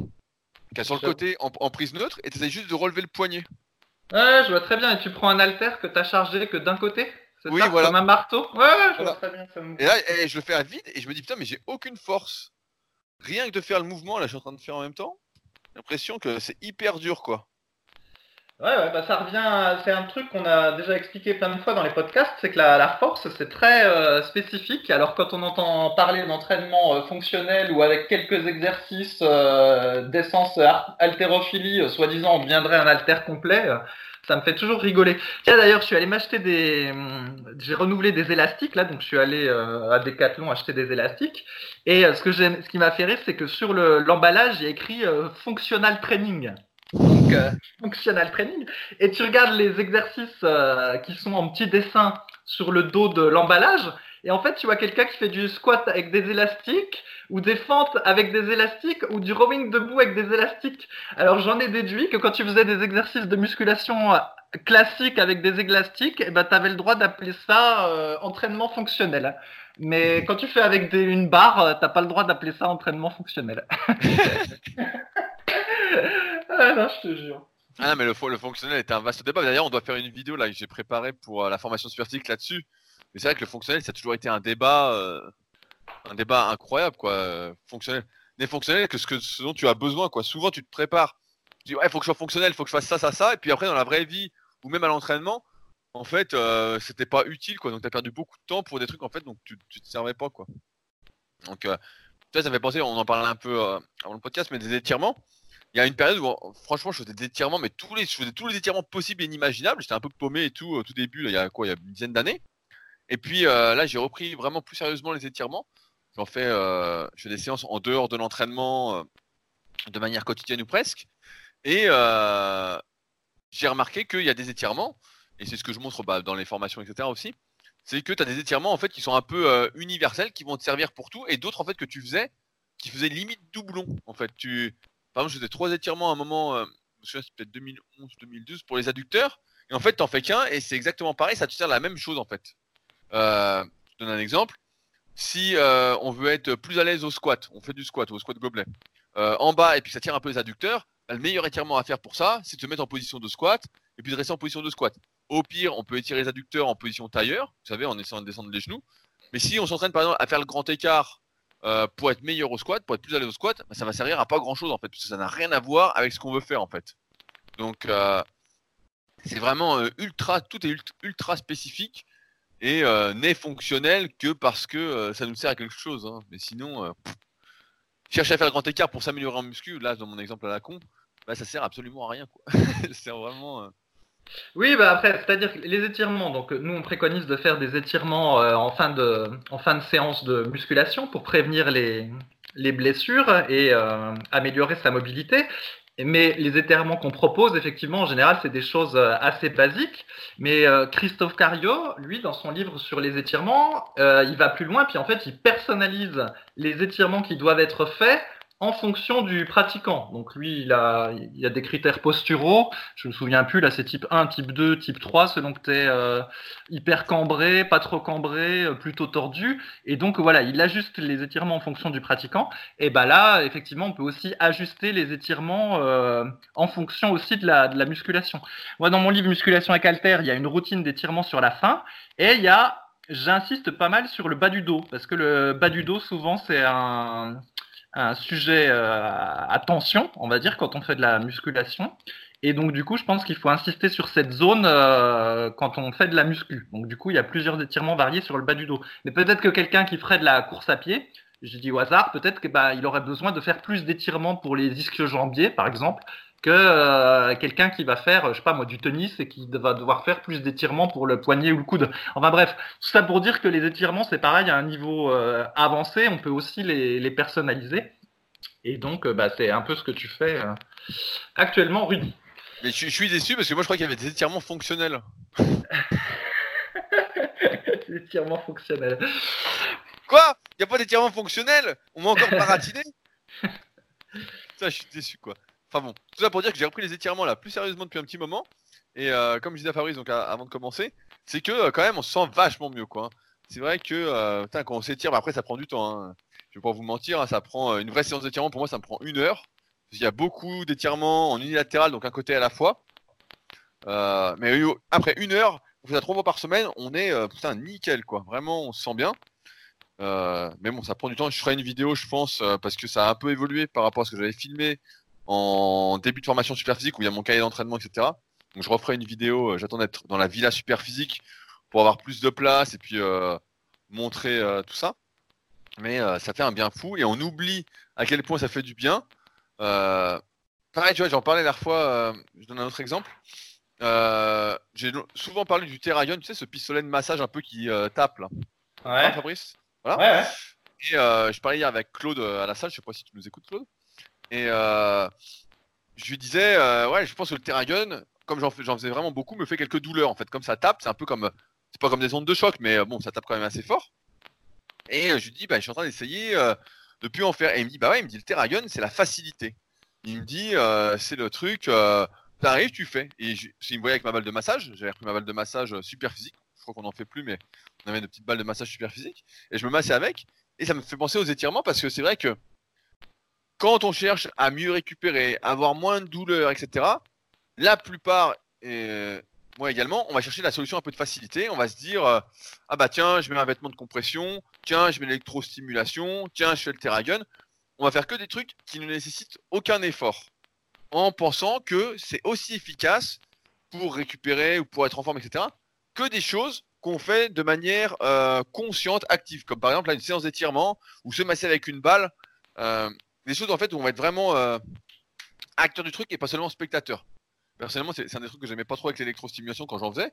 qui est sur le J'avoue. côté, en, en prise neutre, et tu essaies juste de relever le poignet. Ouais, je vois très bien. Et tu prends un haltère que t'as chargé que d'un côté C'est Oui, ça, voilà. Comme un marteau? Ouais, ouais, je Voilà. vois très bien. Ça me... Et là, eh, je le fais à vide, et je me dis, putain, mais j'ai aucune force. Rien que de faire le mouvement, là, je suis en train de faire en même temps. J'ai l'impression que c'est hyper dur, quoi. Ouais, ouais, bah ça revient. C'est un truc qu'on a déjà expliqué plein de fois dans les podcasts, c'est que la, la force, c'est très euh, spécifique. Alors quand on entend parler d'entraînement euh, fonctionnel ou avec quelques exercices euh, d'essence haltérophilie, euh, soi-disant on deviendrait un haltère complet, euh, ça me fait toujours rigoler. Tiens, d'ailleurs, je suis allé m'acheter des, hum, j'ai renouvelé des élastiques là, donc je suis allé euh, à Decathlon acheter des élastiques. Et ce que ce qui m'a fait rire, c'est que sur le l'emballage, il y a écrit functional training. Donc euh, <laughs> functional training. Et tu regardes les exercices euh, qui sont en petit dessin sur le dos de l'emballage. Et en fait, tu vois quelqu'un qui fait du squat avec des élastiques, ou des fentes avec des élastiques, ou du rowing debout avec des élastiques. Alors j'en ai déduit que quand tu faisais des exercices de musculation euh, classiques avec des élastiques, eh ben, tu avais le droit d'appeler ça euh, entraînement fonctionnel. Mais quand tu fais avec des- une barre, t'as pas le droit d'appeler ça entraînement fonctionnel. <laughs> <laughs> ah je te jure. Ah, non, mais le, fo- le fonctionnel est un vaste débat. D'ailleurs, on doit faire une vidéo là que j'ai préparée pour euh, la formation Supertic là-dessus. Mais c'est vrai que le fonctionnel, ça a toujours été un débat, euh, un débat incroyable, quoi. euh, Fonctionnel, n'est fonctionnel que ce, que ce dont tu as besoin, quoi. Souvent, tu te prépares. Tu dis, ouais, faut que je sois fonctionnel, faut que je fasse ça, ça, ça. Et puis après, dans la vraie vie ou même à l'entraînement, en fait, c'était pas utile, quoi. Donc, tu as perdu beaucoup de temps pour des trucs, en fait, donc tu, tu te servais pas, quoi. Donc, ça me fait penser, on en parlait un peu avant le podcast, mais des étirements. Il y a une période où, franchement, je faisais des étirements, mais tous les, je faisais tous les étirements possibles et inimaginables. J'étais un peu paumé et tout au tout début, il y a quoi, il y a une dizaine d'années. Et puis euh, là, j'ai repris vraiment plus sérieusement les étirements. J'en fais, euh, je fais des séances en dehors de l'entraînement, euh, de manière quotidienne ou presque. Et j'ai remarqué qu'il y a des étirements, et c'est ce que je montre bah, dans les formations, etc. aussi. C'est que tu as des étirements en fait qui sont un peu universels, qui vont te servir pour tout, et d'autres en fait que tu faisais, qui faisaient limite doublon. En fait, tu, par exemple, je faisais trois étirements à un moment, euh, je me souviens, c'est peut-être 2011-2012 pour les adducteurs, et en fait, t'en fais qu'un, et c'est exactement pareil, ça te sert la même chose en fait. Euh, je te donne un exemple. Si euh, on veut être plus à l'aise au squat, on fait du squat ou au squat gobelet, euh, en bas et puis ça tire un peu les adducteurs, le meilleur étirement à faire pour ça, c'est de se mettre en position de squat et puis de rester en position de squat. Au pire, on peut étirer les adducteurs en position tailleur, vous savez, en essayant de descendre les genoux. Mais si on s'entraîne par exemple à faire le grand écart euh, pour être meilleur au squat, pour être plus à l'aise au squat, ça va servir à pas grand chose en fait, parce que ça n'a rien à voir avec ce qu'on veut faire en fait. Donc euh, c'est vraiment euh, ultra, tout est ultra, spécifique et n'est fonctionnel que parce que ça nous sert à quelque chose. hein. Mais sinon, chercher à faire le grand écart pour s'améliorer en muscu, là dans mon exemple à la con, bah, ça sert absolument à rien c'est <laughs> vraiment. Oui, bah après, c'est-à-dire les étirements. Donc, nous, on préconise de faire des étirements euh, en, fin de, séance de musculation pour prévenir les, les blessures et euh, améliorer sa mobilité. Mais les étirements qu'on propose, effectivement, en général, c'est des choses euh, assez basiques. Mais Christophe Cario, lui, dans son livre sur les étirements, il va plus loin, puis en fait, il personnalise les étirements qui doivent être faits en fonction du pratiquant. Donc lui, il a, il a des critères posturaux. Je me souviens plus, là c'est type 1, type 2, type 3, selon que tu es euh, hyper cambré, pas trop cambré, euh, plutôt tordu. Et donc voilà, il ajuste les étirements en fonction du pratiquant. Et bah là, effectivement, on peut aussi ajuster les étirements euh, en fonction aussi de la, de la musculation. Moi, dans mon livre Musculation avec Alter, il y a une routine d'étirement sur la fin. Et il y a, j'insiste pas mal sur le bas du dos. Parce que le bas du dos, souvent, c'est un un sujet euh, à tension, on va dire, quand on fait de la musculation. Et donc, du coup, je pense qu'il faut insister sur cette zone euh, quand on fait de la muscu. Donc, du coup, il y a plusieurs étirements variés sur le bas du dos. Mais peut-être que quelqu'un qui ferait de la course à pied, je dis au hasard, peut-être qu'il bah, aurait besoin de faire plus d'étirements pour les ischio-jambiers, par exemple, que euh, quelqu'un qui va faire, je sais pas moi, du tennis et qui va devoir faire plus d'étirements pour le poignet ou le coude. Enfin bref, tout ça pour dire que les étirements, c'est pareil à un niveau euh, avancé, on peut aussi les, les personnaliser. Et donc, euh, bah, c'est un peu ce que tu fais actuellement, Rudy. Mais je, suis déçu parce que moi je crois qu'il y avait des étirements fonctionnels. <laughs> des étirements fonctionnels. Quoi? Il n'y a pas d'étirements fonctionnels? On m'a encore baratiné Ça, <laughs> je suis déçu quoi. Enfin bon, tout ça pour dire que j'ai repris les étirements là plus sérieusement depuis un petit moment. Et euh, comme je disais à Fabrice donc avant de commencer, c'est que euh, quand même on se sent vachement mieux quoi. Hein. C'est vrai que euh, quand on s'étire, bah, après ça prend du temps. Hein. Je vais pas vous mentir, hein, ça prend une vraie séance d'étirement pour moi ça me prend une heure. Il y a beaucoup d'étirements en unilatéral, donc un côté à la fois. mais après une heure, on fait trois fois par semaine, on est putain nickel quoi. Vraiment, on se sent bien. mais bon, ça prend du temps. Je ferai une vidéo, je pense, parce que ça a un peu évolué par rapport à ce que j'avais filmé en début de formation super physique où il y a mon cahier d'entraînement, etc. Donc je referai une vidéo, euh, j'attends d'être dans la villa super physique pour avoir plus de place et puis euh, montrer euh, tout ça. Mais ça fait un bien fou et on oublie à quel point ça fait du bien. pareil, tu vois, j'en parlais la dernière fois, je donne un autre exemple. J'ai souvent parlé du Terragon, tu sais, ce pistolet de massage un peu qui tape là. Ouais. Hein, Fabrice? Voilà. Ouais, ouais. Et je parlais hier avec Claude à la salle, je sais pas si tu nous écoutes, Claude? Et euh, je lui disais, euh, ouais, je pense que le Terragun, comme j'en faisais vraiment beaucoup, me fait quelques douleurs. En fait, comme ça tape, c'est un peu comme, c'est pas comme des ondes de choc, mais euh, bon, ça tape quand même assez fort. Et je lui dis, bah, je suis en train d'essayer de plus en faire. Et il me dit, bah ouais, il me dit, le Terragun, c'est la facilité. Il me dit, c'est le truc, t'arrives, tu fais. Et je, il me voyait avec ma balle de massage, j'avais repris ma balle de massage super physique. Je crois qu'on n'en fait plus, mais on avait une petite balle de massage super physique. Et je me massais avec. Et ça me fait penser aux étirements parce que c'est vrai que quand on cherche à mieux récupérer, avoir moins de douleur, etc., la plupart, et moi également, on va chercher la solution un peu de facilité. On va se dire, euh, ah bah tiens, je mets un vêtement de compression, tiens, je mets l'électrostimulation, tiens, je fais le Terragun. On va faire que des trucs qui ne nécessitent aucun effort, en pensant que c'est aussi efficace pour récupérer ou pour être en forme, etc., que des choses qu'on fait de manière euh, consciente, active, comme par exemple une séance d'étirement ou se masser avec une balle. Euh, des choses en fait où on va être vraiment euh, acteur du truc et pas seulement spectateur. Personnellement, c'est un des trucs que j'aimais pas trop avec l'électrostimulation quand j'en faisais,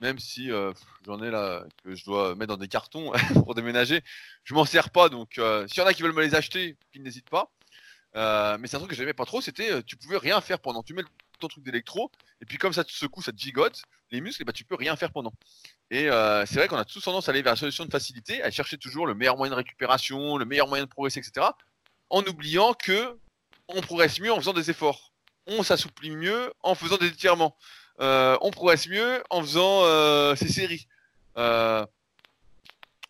même si euh, j'en ai là que je dois mettre dans des cartons <laughs> pour déménager. Je m'en sers pas, donc euh, s'il y en a qui veulent me les acheter, qu'ils n'hésitent pas. mais c'est un truc que j'aimais pas trop, c'était tu pouvais rien faire pendant. Tu mets ton truc d'électro, et puis comme ça te secoue, ça te gigote les muscles, bah, tu peux rien faire pendant. Et c'est vrai qu'on a tous tendance à aller vers la solution de facilité, à chercher toujours le meilleur moyen de récupération, le meilleur moyen de progresser, etc en oubliant que on progresse mieux en faisant des efforts. On s'assouplit mieux en faisant des étirements. Euh, on progresse mieux en faisant euh, ces séries. Euh,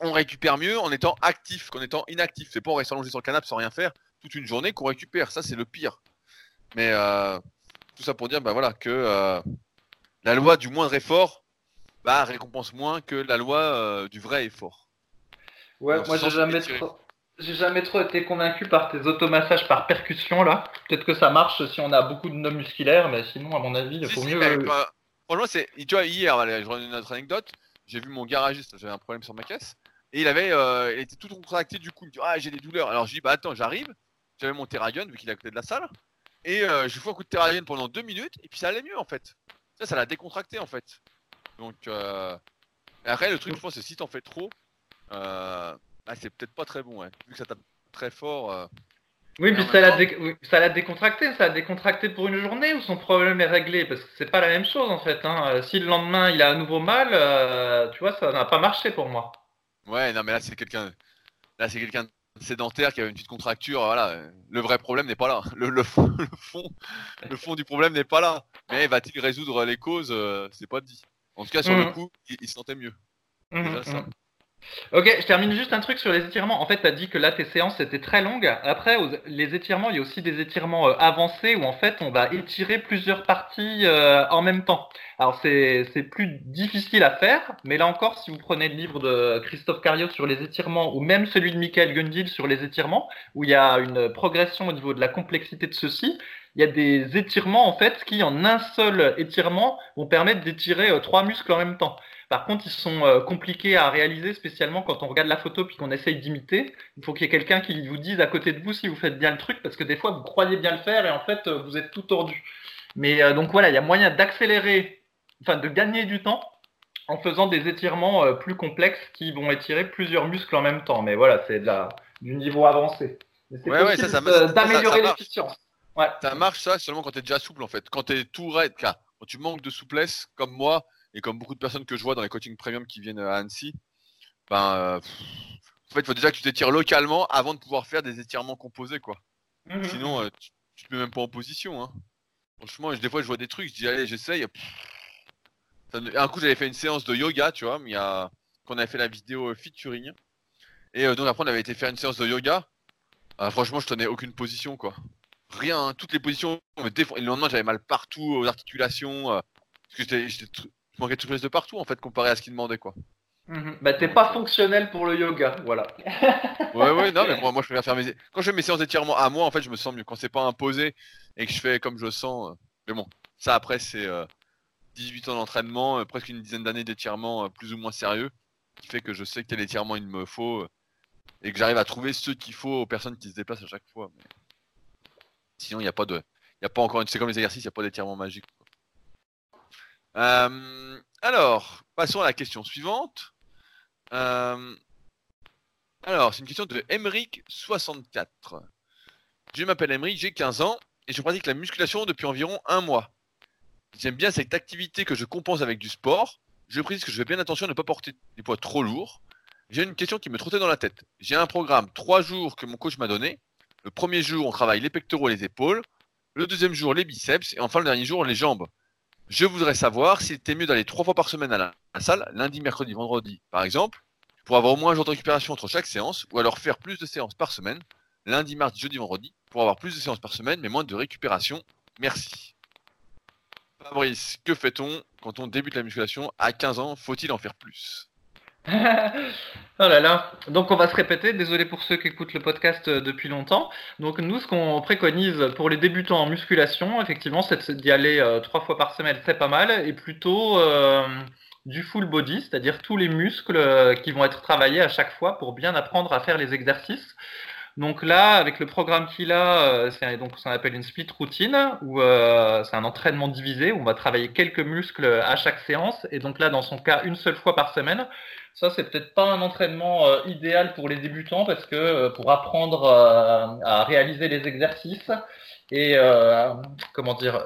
on récupère mieux en étant actif qu'en étant inactif. C'est pas en restant allongé sur le canapé sans rien faire toute une journée qu'on récupère. Ça, c'est le pire. Mais tout ça pour dire bah, voilà, que la loi du moindre effort bah, récompense moins que la loi du vrai effort. Ouais, moi j'ai jamais trop. J'ai jamais trop été convaincu par tes automassages par percussion là. Peut-être que ça marche si on a beaucoup de nœuds musculaires, mais sinon, à mon avis, il faut mieux. franchement, c'est. Tu vois, hier, je une autre anecdote. J'ai vu mon garagiste, j'avais un problème sur ma caisse. Et il avait, euh, il était tout contracté du coup. Il me dit, ah, j'ai des douleurs. Alors je dis, bah attends, j'arrive. J'avais mon Terragun, vu qu'il est à côté de la salle. Et euh, je fais un coup de Terragun pendant deux minutes. Et puis ça allait mieux en fait. Ça, ça l'a décontracté en fait. Donc, euh... après, le truc, je pense, c'est si t'en fais trop. Euh, ah, c'est peut-être pas très bon, ouais. Vu que ça tape très fort. Euh, oui, puis ça l'a, décontracté. Ça a décontracté pour une journée ou son problème est réglé Parce que c'est pas la même chose en fait. Hein. Euh, si le lendemain il a à nouveau mal, euh, tu vois, ça n'a pas marché pour moi. Ouais, non, mais là c'est quelqu'un, là c'est quelqu'un sédentaire qui a une petite contracture. Voilà, le vrai problème n'est pas là. Le, fond, le fond du problème n'est pas là. Mais va-t-il résoudre les causes? C'est pas dit. En tout cas, sur le mmh. coup, il, se sentait mieux. Mmh, ça. Mmh. Ok, je termine juste un truc sur les étirements. En fait, tu as dit que là, tes séances étaient très longues. Après, les étirements, il y a aussi des étirements euh, avancés où en fait, on va étirer plusieurs parties euh, en même temps. Alors, c'est plus difficile à faire, mais là encore, si vous prenez le livre de Christophe Cario sur les étirements ou même celui de Michael Gundil sur les étirements, où il y a une progression au niveau de la complexité de ceci, il y a des étirements en fait qui, en un seul étirement, vont permettre d'étirer euh, trois muscles en même temps. Par contre, ils sont euh, compliqués à réaliser, spécialement quand on regarde la photo puis qu'on essaye d'imiter. Il faut qu'il y ait quelqu'un qui vous dise à côté de vous si vous faites bien le truc, parce que des fois, vous croyez bien le faire et en fait, euh, vous êtes tout tordu. Mais euh, donc voilà, il y a moyen d'accélérer, enfin de gagner du temps en faisant des étirements plus complexes qui vont étirer plusieurs muscles en même temps. Mais voilà, c'est de la, du niveau avancé. c'est ouais, ouais, ça, d'améliorer l'efficience. Ouais. Ça marche ça seulement quand tu es déjà souple en fait. Quand tu es tout raide, quand tu manques de souplesse, comme moi, et comme beaucoup de personnes que je vois dans les coachings premium qui viennent à Annecy, ben, euh, en fait, il faut déjà que tu t'étires localement avant de pouvoir faire des étirements composés, quoi. Mhm. Sinon, euh, tu, tu, te mets même pas en position. Hein. Franchement, des fois, je vois des trucs, je dis, allez, j'essaye. Un coup, j'avais fait une séance de yoga, tu vois, mais il y a... quand on avait fait la vidéo featuring. Et euh, donc, après, on avait été faire une séance de yoga. franchement, je tenais aucune position, quoi. Rien, hein. toutes les positions. Et le lendemain, j'avais mal partout, aux articulations. parce que j'étais je manquais de souplesse de partout en fait comparé à ce qu'il demandait quoi. Mhm. Bah t'es pas fonctionnel pour le yoga, voilà. ouais ouais non mais <laughs> moi, je préfère faire mes quand je fais mes séances d'étirement à moi en fait je me sens mieux quand c'est pas imposé et que je fais comme je sens. Euh, mais bon ça après c'est 18 euh, ans d'entraînement, euh, presque une dizaine d'années d'étirement plus ou moins sérieux qui fait que je sais quel étirement il me faut et que j'arrive à trouver ceux qu'il faut aux personnes qui se déplacent à chaque fois. Sinon il n'y a pas de il y a pas encore une c'est comme les exercices il n'y a pas d'étirement magique. Euh, alors, passons à la question suivante. Euh, alors, c'est une question de Emeric64. Je m'appelle Emeric, j'ai 15 ans et je pratique la musculation depuis environ un mois. J'aime bien cette activité que je compense avec du sport. Je précise que je fais bien attention à ne pas porter des poids trop lourds. J'ai une question qui me trottait dans la tête. J'ai un programme 3 jours que mon coach m'a donné. Le premier jour, on travaille les pectoraux et les épaules. Le deuxième jour, les biceps. Et enfin, le dernier jour, les jambes. Je voudrais savoir s'il était mieux d'aller trois fois par semaine à la, salle, lundi, mercredi, vendredi, par exemple, pour avoir au moins un jour de récupération entre chaque séance, ou alors faire plus de séances par semaine, lundi, mardi, jeudi, vendredi, pour avoir plus de séances par semaine, mais moins de récupération. Merci. Fabrice, que fait-on quand on débute la musculation? À 15 ans Faut-il en faire plus? <laughs> oh là là. Donc on va se répéter. Désolé pour ceux qui écoutent le podcast euh, depuis longtemps. Donc nous, ce qu'on préconise pour les débutants en musculation, effectivement, c'est d'y aller euh, trois fois par semaine, c'est pas mal, et plutôt euh, du full body, c'est-à-dire tous les muscles qui vont être travaillés à chaque fois pour bien apprendre à faire les exercices. Donc là, avec le programme qu'il a, c'est donc qu'on appelle une split routine, où c'est un entraînement divisé, où on va travailler quelques muscles à chaque séance, et donc là, dans son cas, une seule fois par semaine. Ça, c'est peut-être pas un entraînement euh, idéal pour les débutants parce que euh, pour apprendre euh, à réaliser les exercices et comment dire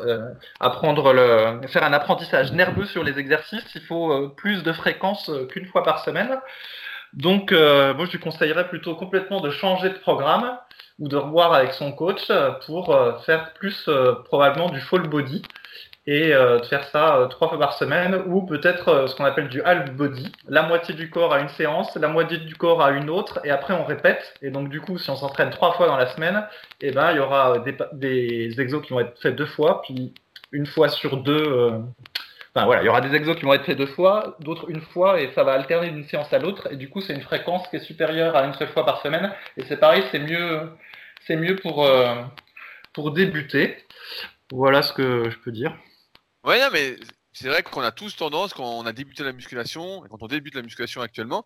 apprendre le faire un apprentissage nerveux sur les exercices, il faut plus de fréquence qu'une fois par semaine. Donc, moi, je lui conseillerais plutôt complètement de changer de programme ou de revoir avec son coach pour faire plus probablement du full body et euh, de faire ça euh, trois fois par semaine ou peut-être euh, ce qu'on appelle du half body, la moitié du corps à une séance, la moitié du corps à une autre et après on répète et donc du coup si on s'entraîne trois fois dans la semaine, eh ben il y aura des, exos qui vont être faits deux fois puis une fois sur deux voilà, il y aura des exos qui vont être faits deux fois, d'autres une fois, et ça va alterner d'une séance à l'autre, et du coup c'est une fréquence qui est supérieure à une seule fois par semaine, et c'est pareil, c'est mieux, c'est mieux pour débuter. Voilà ce que je peux dire. Ouais, mais c'est vrai qu'on a tous tendance, quand on a débuté la musculation, et quand on débute la musculation actuellement,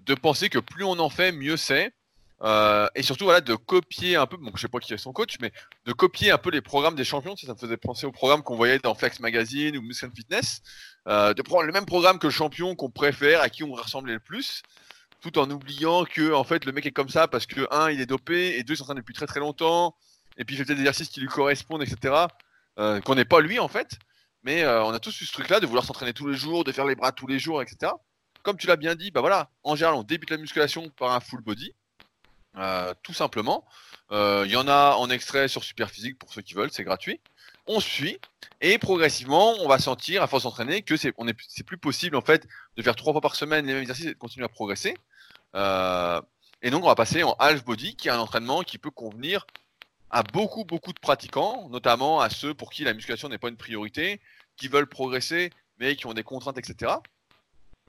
de penser que plus on en fait, mieux c'est. Euh, et surtout, voilà, de copier un peu, bon, je sais pas qui est son coach, mais de copier un peu les programmes des champions. Ça me faisait penser aux programmes qu'on voyait dans Flex Magazine ou Muscle Fitness. Euh, de prendre le même programme que le champion qu'on préfère, à qui on ressemblait le plus, tout en oubliant que, en fait, le mec est comme ça parce que, un, il est dopé, et deux, il s'entraîne depuis très très longtemps, et puis il fait des exercices qui lui correspondent, etc. Euh, qu'on n'est pas lui, en fait. Mais euh, on a tous eu ce truc-là de vouloir s'entraîner tous les jours, de faire les bras tous les jours, etc. Comme tu l'as bien dit, bah voilà, en général, on débute la musculation par un full body, euh, tout simplement. Euh, il y en a en extrait sur Superphysique pour ceux qui veulent, c'est gratuit. On suit et progressivement, on va sentir à force d'entraîner que c'est c'est plus possible en fait de faire trois fois par semaine les mêmes exercices et de continuer à progresser. et donc, on va passer en half body, qui est un entraînement qui peut convenir à beaucoup, beaucoup de pratiquants, notamment à ceux pour qui la musculation n'est pas une priorité, qui veulent progresser, mais qui ont des contraintes, etc.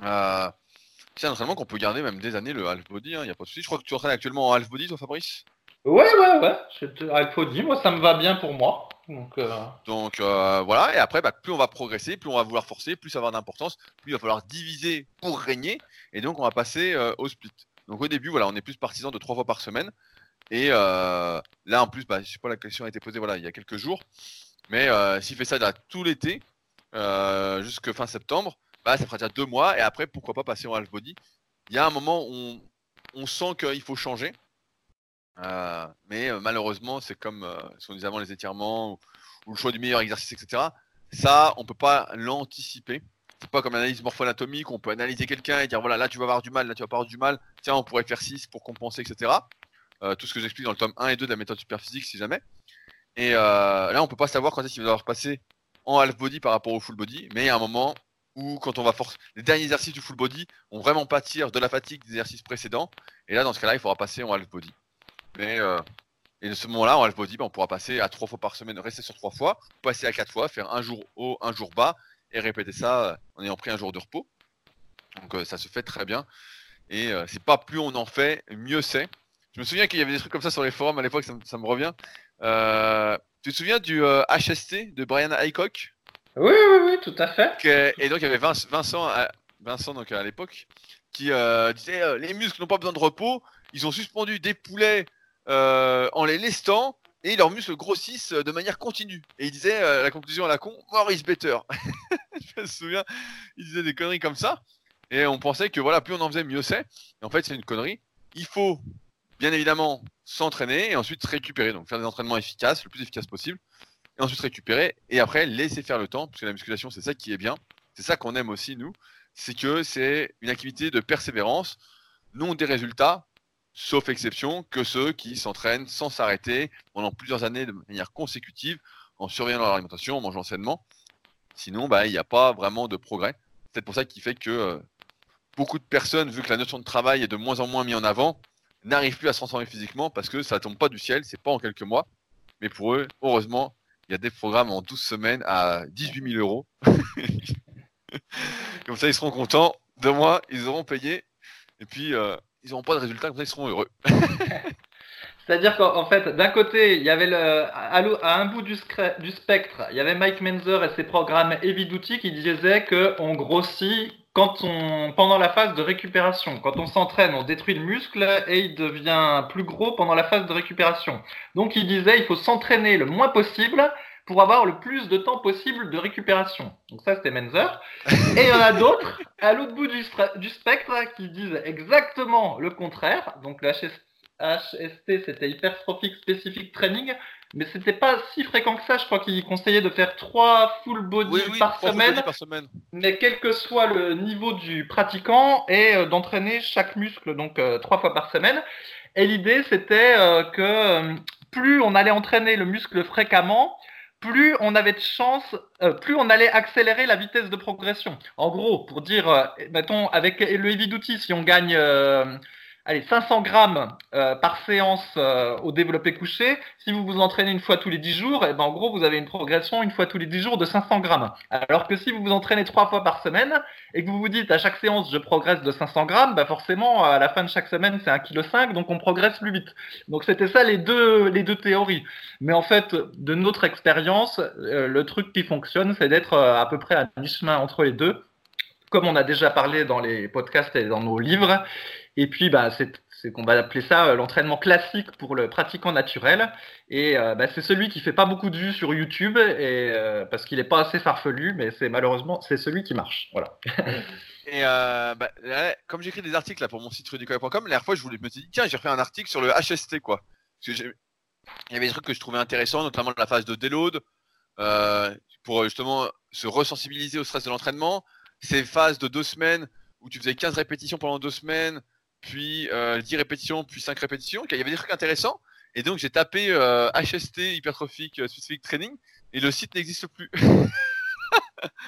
Euh, c'est un entraînement qu'on peut garder même des années, le half body, il hein, n'y a pas de souci. Je crois que tu entraînes actuellement en half body, toi, Fabrice? Ouais, ouais, ouais. Alpha dit, moi, ça me va bien pour moi. Donc, euh, Donc euh, voilà, et après, bah, plus on va progresser, plus on va vouloir forcer, plus ça va avoir d'importance, plus il va falloir diviser pour régner, et donc on va passer au split. Donc au début, voilà, on est plus partisan de trois fois par semaine, et là en plus, bah, je sais pas, la question a été posée voilà, il y a quelques jours, mais s'il fait ça tout l'été, jusque fin septembre, bah, ça fera déjà deux mois, et après, pourquoi pas passer en half body? Il y a un moment où on sent qu'il faut changer, euh, mais euh, malheureusement, c'est comme euh, ce qu'on disait avant les étirements ou, le choix du meilleur exercice, etc. Ça, on peut pas l'anticiper. C'est pas comme l'analyse morpho-anatomique, on peut analyser quelqu'un et dire voilà, là tu vas avoir du mal, là tu vas pas avoir du mal. Tiens, on pourrait faire 6 pour compenser, etc. tout ce que j'explique dans le tome 1 et 2 de la méthode superphysique, si jamais. Et là, on peut pas savoir quand est-ce qu'il va devoir passer en half body par rapport au full body, mais il y a un moment où, quand on va forcer, les derniers exercices du full body ont vraiment pâtir de la fatigue des exercices précédents. Et là, dans ce cas-là, il faudra passer en half body. Mais euh, et de ce moment-là, en half body, on pourra passer à trois fois par semaine, rester sur trois fois, passer à quatre fois, faire un jour haut, un jour bas, et répéter ça euh, en ayant pris un jour de repos. Donc euh, ça se fait très bien. Et c'est pas plus on en fait, mieux c'est. Je me souviens qu'il y avait des trucs comme ça sur les forums à l'époque, ça, me revient. tu te souviens du HST de Brian Haycock? Oui, oui, oui, tout à fait. et donc il y avait Vincent, Vincent donc, à l'époque qui disait les muscles n'ont pas besoin de repos, ils ont suspendu des poulets euh, en les lestant et leurs muscles grossissent de manière continue. Et il disait euh, la conclusion à la con, more is better. <laughs> je me souviens, il disait des conneries comme ça. Et on pensait que voilà, plus on en faisait, mieux c'est. En fait, c'est une connerie. Il faut bien évidemment s'entraîner et ensuite récupérer. Donc faire des entraînements efficaces, le plus efficace possible. Et ensuite récupérer. Et après, laisser faire le temps. Parce que la musculation, c'est ça qui est bien. C'est ça qu'on aime aussi, nous. C'est que c'est une activité de persévérance, non des résultats, sauf exception, que ceux qui s'entraînent sans s'arrêter pendant plusieurs années de manière consécutive, en surveillant leur alimentation, en mangeant sainement. Sinon, bah, il n'y a pas vraiment de progrès. C'est pour ça qu'il fait que euh, beaucoup de personnes, vu que la notion de travail est de moins en moins mise en avant, n'arrivent plus à se transformer physiquement parce que ça tombe pas du ciel, c'est pas en quelques mois. Mais pour eux, heureusement, il y a des programmes en 12 semaines à 18 000 euros. <laughs> Comme ça, ils seront contents. De moi, ils auront payé. Et puis, euh, ils n'auront pas de résultats, comme ça ils seront heureux. <laughs> C'est-à-dire qu'en fait, d'un côté, il y avait à, un bout du, spectre, il y avait Mike Menzer et ses programmes Heavy Duty qui disaient qu'on grossit quand on, pendant la phase de récupération. Quand on s'entraîne, on détruit le muscle et il devient plus gros pendant la phase de récupération. Donc il disait il faut s'entraîner le moins possible pour avoir le plus de temps possible de récupération. Donc ça, c'était Menzer. <laughs> Et il y en a d'autres à l'autre bout du, du, spectre qui disent exactement le contraire. Donc le HST, c'était Hypertrophic Specific Training, mais c'était pas si fréquent que ça. Je crois qu'il conseillait de faire trois full body, par, semaine, par, semaine, mais quel que soit le niveau du pratiquant, et euh, d'entraîner chaque muscle, donc euh, trois fois par semaine. Et l'idée, c'était euh, que plus on allait entraîner le muscle fréquemment, plus on avait de chance, euh, plus on allait accélérer la vitesse de progression. En gros, pour dire, euh, mettons, avec le heavy duty, si on gagne euh, allez, 500 grammes euh, par séance euh, au développé couché. Si vous vous entraînez une fois tous les 10 jours, eh ben, en gros, vous avez une progression une fois tous les 10 jours de 500 grammes. Alors que si vous vous entraînez trois fois par semaine et que vous vous dites à chaque séance, je progresse de 500 grammes, bah forcément, à la fin de chaque semaine, c'est 1,5 kg, donc on progresse plus vite. Donc c'était ça les deux, les deux théories. Mais en fait, de notre expérience, euh, le truc qui fonctionne, c'est d'être à peu près à mi-chemin entre les deux comme on a déjà parlé dans les podcasts et dans nos livres, et puis, bah, c'est qu'on va appeler ça euh, l'entraînement classique pour le pratiquant naturel. Et euh, bah, c'est celui qui fait pas beaucoup de vues sur YouTube et, euh, parce qu'il n'est pas assez farfelu, mais c'est malheureusement c'est celui qui marche. Voilà. <laughs> et bah, comme j'écris des articles là, pour mon site rudicoya.com, la dernière fois je voulais me dire tiens j'ai refait un article sur le HST quoi. Parce que il y avait des trucs que je trouvais intéressants, notamment la phase de déload, pour justement se resensibiliser au stress de l'entraînement. Ces phases de deux semaines où tu faisais 15 répétitions pendant deux semaines, puis euh, 10 répétitions, puis 5 répétitions. Il y avait des trucs intéressants. Et donc j'ai tapé euh, HST Hypertrophic euh, Specific Training et le site n'existe plus. <laughs>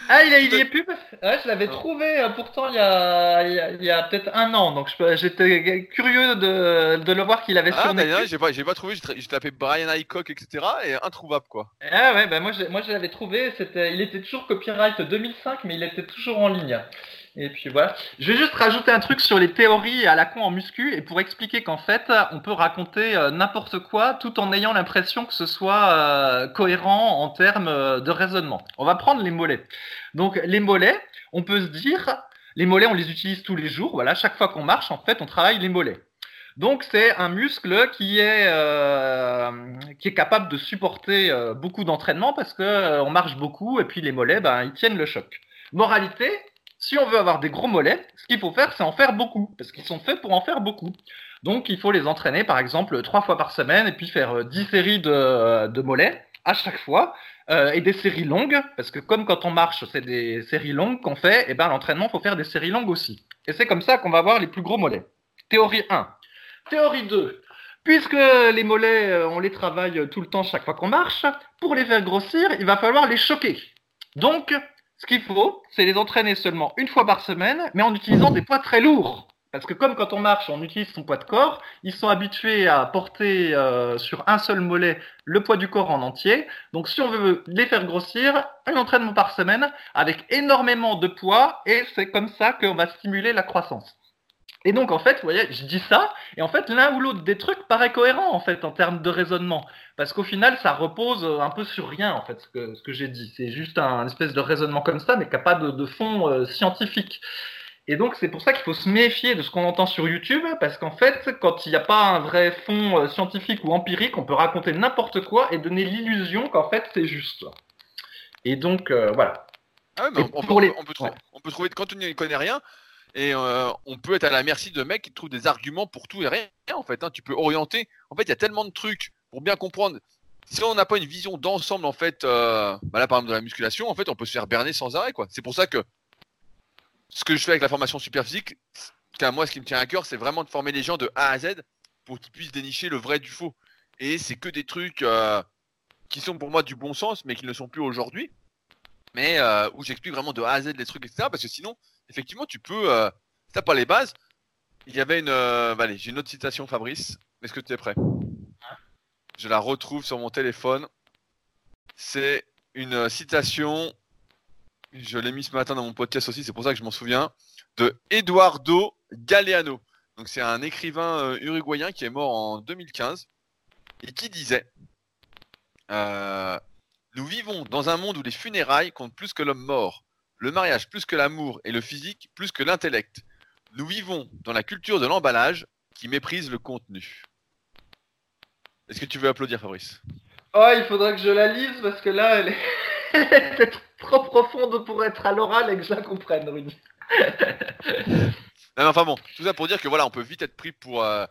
ah, il, il y est plus ouais, Je l'avais trouvé euh, pourtant il y a, il y a, peut-être un an. Donc j'étais curieux de, de, le voir qu'il avait ah, sur j'ai pas, j'ai pas trouvé. J'ai tapé Brian Highcock, etc. et introuvable quoi. Ah ouais, bah moi, moi je l'avais trouvé. Il était toujours copyright 2005, mais il était toujours en ligne. Et puis voilà. Je vais juste rajouter un truc sur les théories à la con en muscu et pour expliquer qu'en fait, on peut raconter euh, n'importe quoi tout en ayant l'impression que ce soit euh, cohérent en termes euh, de raisonnement. On va prendre les mollets. Donc les mollets, on peut se dire, les mollets, on les utilise tous les jours. Voilà, chaque fois qu'on marche, en fait, on travaille les mollets. Donc c'est un muscle qui est qui est capable de supporter beaucoup d'entraînement parce que on marche beaucoup et puis les mollets, ben ils tiennent le choc. Moralité, si on veut avoir des gros mollets, ce qu'il faut faire, c'est en faire beaucoup, parce qu'ils sont faits pour en faire beaucoup. Donc il faut les entraîner, par exemple, trois fois par semaine, et puis faire 10 euh, séries de, de mollets à chaque fois, euh, et des séries longues, parce que comme quand on marche, c'est des séries longues qu'on fait, et ben l'entraînement, faut faire des séries longues aussi. Et c'est comme ça qu'on va avoir les plus gros mollets. Théorie 1. Théorie 2. Puisque les mollets, euh, on les travaille tout le temps chaque fois qu'on marche, pour les faire grossir, il va falloir les choquer. Donc, ce qu'il faut, c'est les entraîner seulement une fois par semaine, mais en utilisant des poids très lourds. Parce que comme quand on marche, on utilise son poids de corps, ils sont habitués à porter euh, sur un seul mollet le poids du corps en entier. Donc si on veut les faire grossir, un entraînement par semaine avec énormément de poids, et c'est comme ça qu'on va stimuler la croissance. Et donc, en fait, vous voyez, je dis ça, et en fait, l'un ou l'autre des trucs paraît cohérent, en fait, en termes de raisonnement. Parce qu'au final, ça repose un peu sur rien, en fait, ce que, ce que j'ai dit. C'est juste un espèce de raisonnement comme ça, mais qui n'a pas de, fond euh, scientifique. Et donc, c'est pour ça qu'il faut se méfier de ce qu'on entend sur YouTube, parce qu'en fait, quand il n'y a pas un vrai fond euh, scientifique ou empirique, on peut raconter n'importe quoi et donner l'illusion qu'en fait, c'est juste. Et donc, euh, voilà. Ah mais on, peut, on, peut trouver, on peut trouver, quand on n'y connaît rien, et euh, on peut être à la merci de mecs qui trouvent des arguments pour tout et rien en fait. Hein. Tu peux orienter. En fait, il y a tellement de trucs pour bien comprendre. Si on n'a pas une vision d'ensemble en fait, euh, bah là par exemple de la musculation, en fait, on peut se faire berner sans arrêt quoi. C'est pour ça que ce que je fais avec la formation super physique, moi, ce qui me tient à cœur, c'est vraiment de former les gens de A à Z pour qu'ils puissent dénicher le vrai du faux. Et c'est que des trucs euh, qui sont pour moi du bon sens, mais qui ne sont plus aujourd'hui. Mais où j'explique vraiment de A à Z les trucs, etc. Parce que sinon, effectivement, tu peux. Euh, si t'as pas les bases, il y avait une. Euh, allez, j'ai une autre citation, Fabrice. Est-ce que tu es prêt? Je la retrouve sur mon téléphone. C'est une euh, citation. Je l'ai mis ce matin dans mon podcast aussi, c'est pour ça que je m'en souviens. De Eduardo Galeano. Donc, c'est un écrivain euh, uruguayen qui est mort en 2015 et qui disait Nous vivons dans un monde où les funérailles comptent plus que l'homme mort le mariage plus que l'amour et le physique plus que l'intellect. Nous vivons dans la culture de l'emballage qui méprise le contenu. Est-ce que tu veux applaudir, Fabrice? Oh, il faudra que je la lise parce que là, elle est, <laughs> trop profonde pour être à l'oral et que je la comprenne, non, enfin bon, tout ça pour dire que voilà, on peut vite être pris pour. Euh,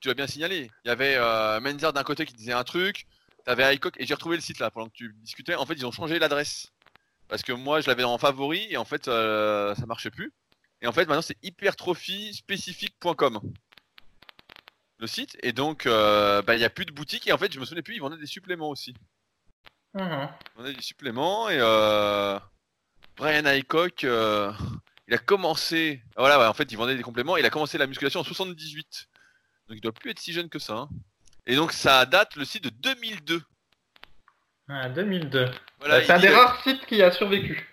tu l'as bien signalé. Il y avait euh, Menzer d'un côté qui disait un truc, t'avais iCock et j'ai retrouvé le site là pendant que tu discutais. En fait, ils ont changé l'adresse. Parce que moi, je l'avais en favori et en fait, euh, ça marchait plus. Et en fait, maintenant, c'est hypertrophiespécifique.com le site. Et donc, euh, bah, il n'y a plus de boutique. Et en fait, je me souvenais plus, ils vendaient des suppléments aussi. Mhm. Ils vendaient des suppléments. Et euh, Brian Aycock, il a commencé. Voilà, en fait, il vendait des compléments. Il a commencé la musculation en 78. Donc, il doit plus être si jeune que ça. Hein. Et donc, ça date le site de 2002. Ah, 2002. Voilà, c'est un des rares sites qui a survécu.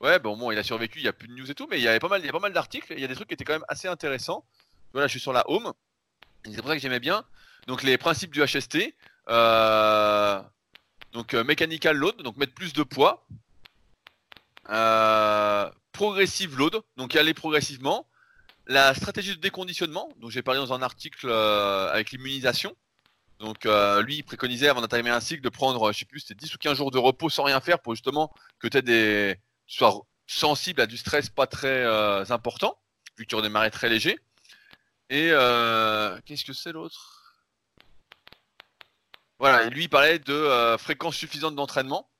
Ouais, bon, bon, il a survécu, il n'y a plus de news et tout, mais il y avait pas mal, il y a pas mal d'articles, il y a des trucs qui étaient quand même assez intéressants. Voilà, je suis sur la home, c'est pour ça que j'aimais bien. Donc les principes du HST, euh, donc euh, mechanical load, donc mettre plus de poids, euh, progressive load, donc y aller progressivement, la stratégie de déconditionnement, dont j'ai parlé dans un article avec l'immunisation, donc euh, lui, il préconisait avant d'entamer un cycle de prendre, je sais plus, c'était 10 ou 15 jours de repos sans rien faire pour justement que tu des... sois sensible à du stress pas très euh, important, vu que tu redémarrais très léger. Et euh, qu'est-ce que c'est l'autre? Voilà, lui, il parlait de fréquence suffisante d'entraînement.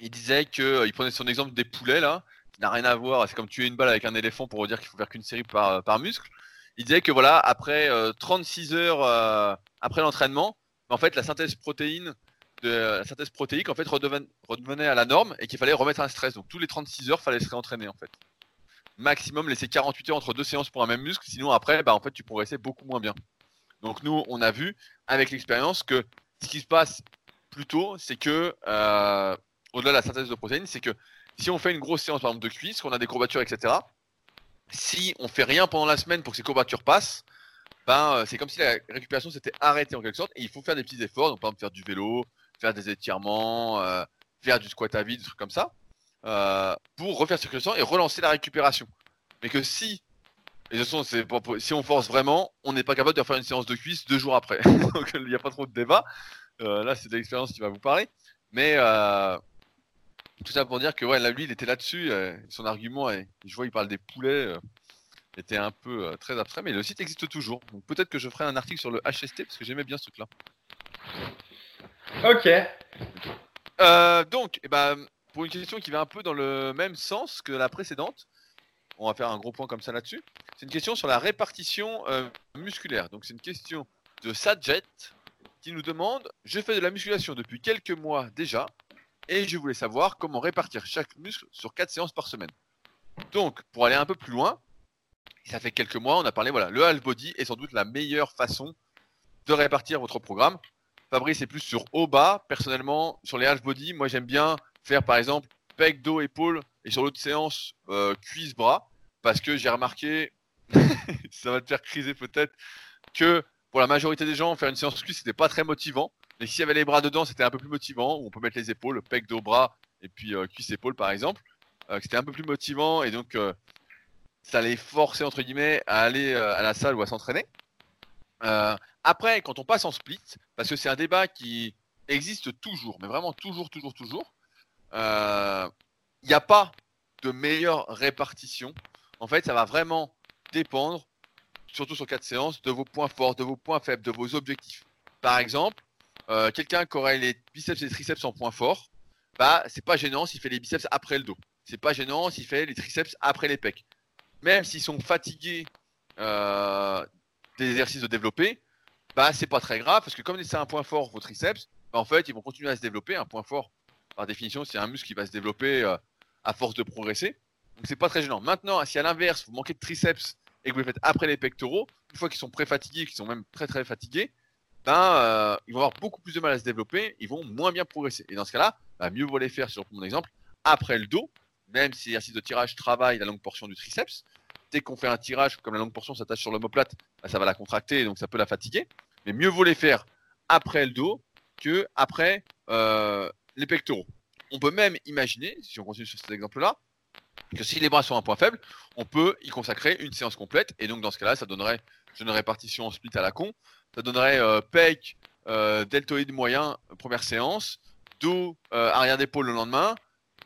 Il disait qu'il prenait son exemple des poulets, là, qui n'a rien à voir, c'est comme tuer une balle avec un éléphant pour dire qu'il faut faire qu'une série par muscle. Il disait que voilà, après 36 heures après l'entraînement, en fait, la synthèse protéine la synthèse protéique en fait redevenait à la norme et qu'il fallait remettre un stress. Donc tous les 36 heures, il fallait se réentraîner en fait. Maximum laisser 48 heures entre deux séances pour un même muscle, sinon après, bah, en fait, tu progressais beaucoup moins bien. Donc nous, on a vu avec l'expérience que ce qui se passe plutôt, c'est que euh, au-delà de la synthèse de protéines, c'est que si on fait une grosse séance par exemple de cuisse, qu'on a des courbatures, etc., si on fait rien pendant la semaine pour que ces courbatures passent, ben, euh, c'est comme si la récupération s'était arrêtée en quelque sorte. Et il faut faire des petits efforts, donc par exemple faire du vélo, faire des étirements, euh, faire du squat à vide, des trucs comme ça, euh, pour refaire circulation et relancer la récupération. Mais que si, de toute façon, si on force vraiment, on n'est pas capable de refaire une séance de cuisse deux jours après. <laughs> donc il n'y a pas trop de débat. Là, c'est de l'expérience qui va vous parler. Mais tout ça pour dire que ouais, là, lui, il était là-dessus. euh, son argument, et je vois, il parle des poulets. euh, était un peu euh, très abstrait, mais le site existe toujours. Donc peut-être que je ferai un article sur le HST parce que j'aimais bien ce truc-là. Ok. Donc, eh ben, pour une question qui va un peu dans le même sens que la précédente, on va faire un gros point comme ça là-dessus. C'est une question sur la répartition musculaire. Donc c'est une question de Sadjet qui nous demande Je fais de la musculation depuis quelques mois déjà et je voulais savoir comment répartir chaque muscle sur 4 séances par semaine. Donc, pour aller un peu plus loin, ça fait quelques mois, on a parlé, voilà, le half body est sans doute la meilleure façon de répartir votre programme. Fabrice est plus sur haut bas. Personnellement, sur les half body, moi j'aime bien faire par exemple pec, dos, épaule et sur l'autre séance euh, cuisse, bras. Parce que j'ai remarqué, <laughs> ça va te faire criser peut-être, que pour la majorité des gens, faire une séance cuisse, c'était pas très motivant. Mais s'il y avait les bras dedans, c'était un peu plus motivant. Où on peut mettre les épaules, pec, dos, bras et puis euh, cuisse, épaule par exemple. Euh, c'était un peu plus motivant et donc euh, ça les forçait entre guillemets à aller à la salle ou à s'entraîner. Après, quand on passe en split, parce que c'est un débat qui existe toujours, mais vraiment toujours, toujours, toujours, il n'y a pas de meilleure répartition. En fait, ça va vraiment dépendre, surtout sur quatre séances, de vos points forts, de vos points faibles, de vos objectifs. Par exemple, euh, quelqu'un qui aurait les biceps et les triceps en point fort, bah, c'est pas gênant s'il fait les biceps après le dos. C'est pas gênant s'il fait les triceps après les pecs. Même s'ils sont fatigués euh, des exercices de développer, bah c'est pas très grave parce que comme c'est un point fort vos triceps, bah, en fait ils vont continuer à se développer. Un point fort, par définition, c'est un muscle qui va se développer euh, à force de progresser. Donc c'est pas très gênant. Maintenant, si à l'inverse vous manquez de triceps et que vous les faites après les pectoraux, une fois qu'ils sont pré-fatigués, qu'ils sont même très très fatigués, ben euh, ils vont avoir beaucoup plus de mal à se développer, ils vont moins bien progresser. Et dans ce cas-là, bah, mieux vaut les faire, sur mon exemple, après le dos, même si l'exercice de tirage travaille la longue portion du triceps. Dès qu'on fait un tirage, comme la longue portion s'attache sur l'omoplate, bah, ça va la contracter, donc ça peut la fatiguer. Mais mieux vaut les faire après le dos que après euh, les pectoraux. On peut même imaginer, si on continue sur cet exemple-là, que si les bras sont un point faible, on peut y consacrer une séance complète. Et donc dans ce cas-là, ça donnerait une répartition en split à la con. Ça donnerait euh, pec, euh, deltoïde moyen, première séance, dos, euh, arrière d'épaule le lendemain,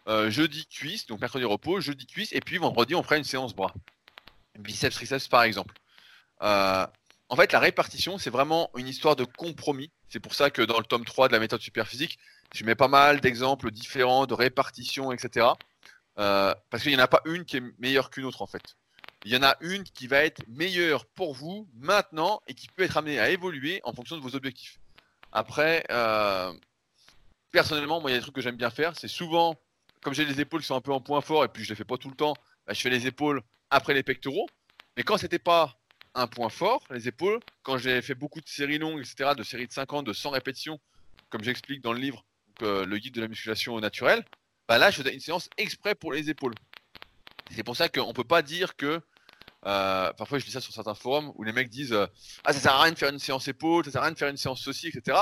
euh, jeudi cuisse, donc mercredi repos, jeudi cuisse, et puis vendredi on ferait une séance bras. Biceps, triceps par exemple. Euh, en fait, la répartition, c'est vraiment une histoire de compromis. C'est pour ça que dans le tome 3 de la méthode superphysique, je mets pas mal d'exemples différents de répartition, etc. Euh, parce qu'il n'y en a pas une qui est meilleure qu'une autre en fait. Il y en a une qui va être meilleure pour vous maintenant et qui peut être amenée à évoluer en fonction de vos objectifs. Après, euh, personnellement, moi, il y a des trucs que j'aime bien faire. C'est souvent, comme j'ai les épaules qui sont un peu en point fort et puis je les fais pas tout le temps, bah, je fais les épaules après les pectoraux. Mais quand c'était pas un point fort, les épaules, quand j'ai fait beaucoup de séries longues, etc., de séries de 50, de 100 répétitions, comme j'explique dans le livre, euh, le guide de la musculation au naturel, bah là, je faisais une séance exprès pour les épaules. C'est pour ça qu'on peut pas dire que. Euh, parfois, je dis ça sur certains forums où les mecs disent euh, Ah, ça sert à rien de faire une séance épaule, ça sert à rien de faire une séance ceci, etc.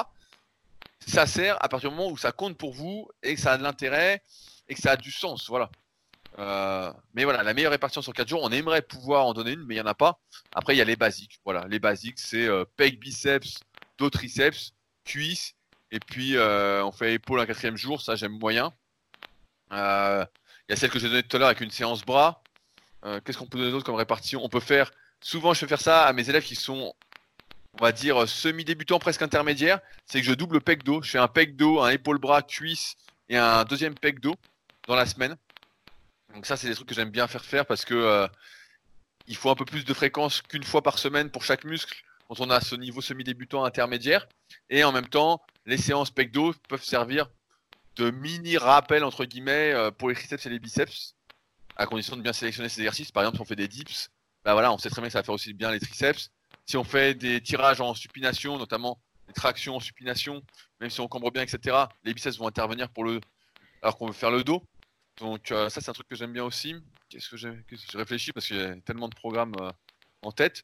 Ça sert à partir du moment où ça compte pour vous et que ça a de l'intérêt et que ça a du sens. Voilà. Euh, mais voilà, la meilleure répartition sur 4 jours, on aimerait pouvoir en donner une, mais il n'y en a pas. Après, il y a les basiques. Voilà, les basiques, c'est pec, biceps, dos, triceps, cuisse, et puis on fait épaule un quatrième jour, ça j'aime moyen. Il y a celle que j'ai donnée tout à l'heure avec une séance bras. Euh, Qu'est-ce qu'on peut donner d'autre comme répartition? On peut faire, souvent je fais faire ça à mes élèves qui sont, on va dire, semi-débutants, presque intermédiaires. C'est que je double pec dos. Je fais un pec dos, un épaule bras, cuisse et un deuxième pec dos dans la semaine. Donc ça, c'est des trucs que j'aime bien faire faire parce que euh, il faut un peu plus de fréquence qu'une fois par semaine pour chaque muscle quand on a ce niveau semi-débutant intermédiaire. Et en même temps, les séances pec dos peuvent servir de mini rappel entre guillemets euh, pour les triceps et les biceps, à condition de bien sélectionner ces exercices. Par exemple, si on fait des dips, bah voilà, on sait très bien que ça va faire aussi bien les triceps. Si on fait des tirages en supination, notamment les tractions en supination, même si on cambre bien, etc., les biceps vont intervenir pour le, alors qu'on veut faire le dos. Donc euh, ça c'est un truc que j'aime bien aussi. Qu'est-ce que j'ai Je réfléchis parce qu'il y a tellement de programmes euh, en tête.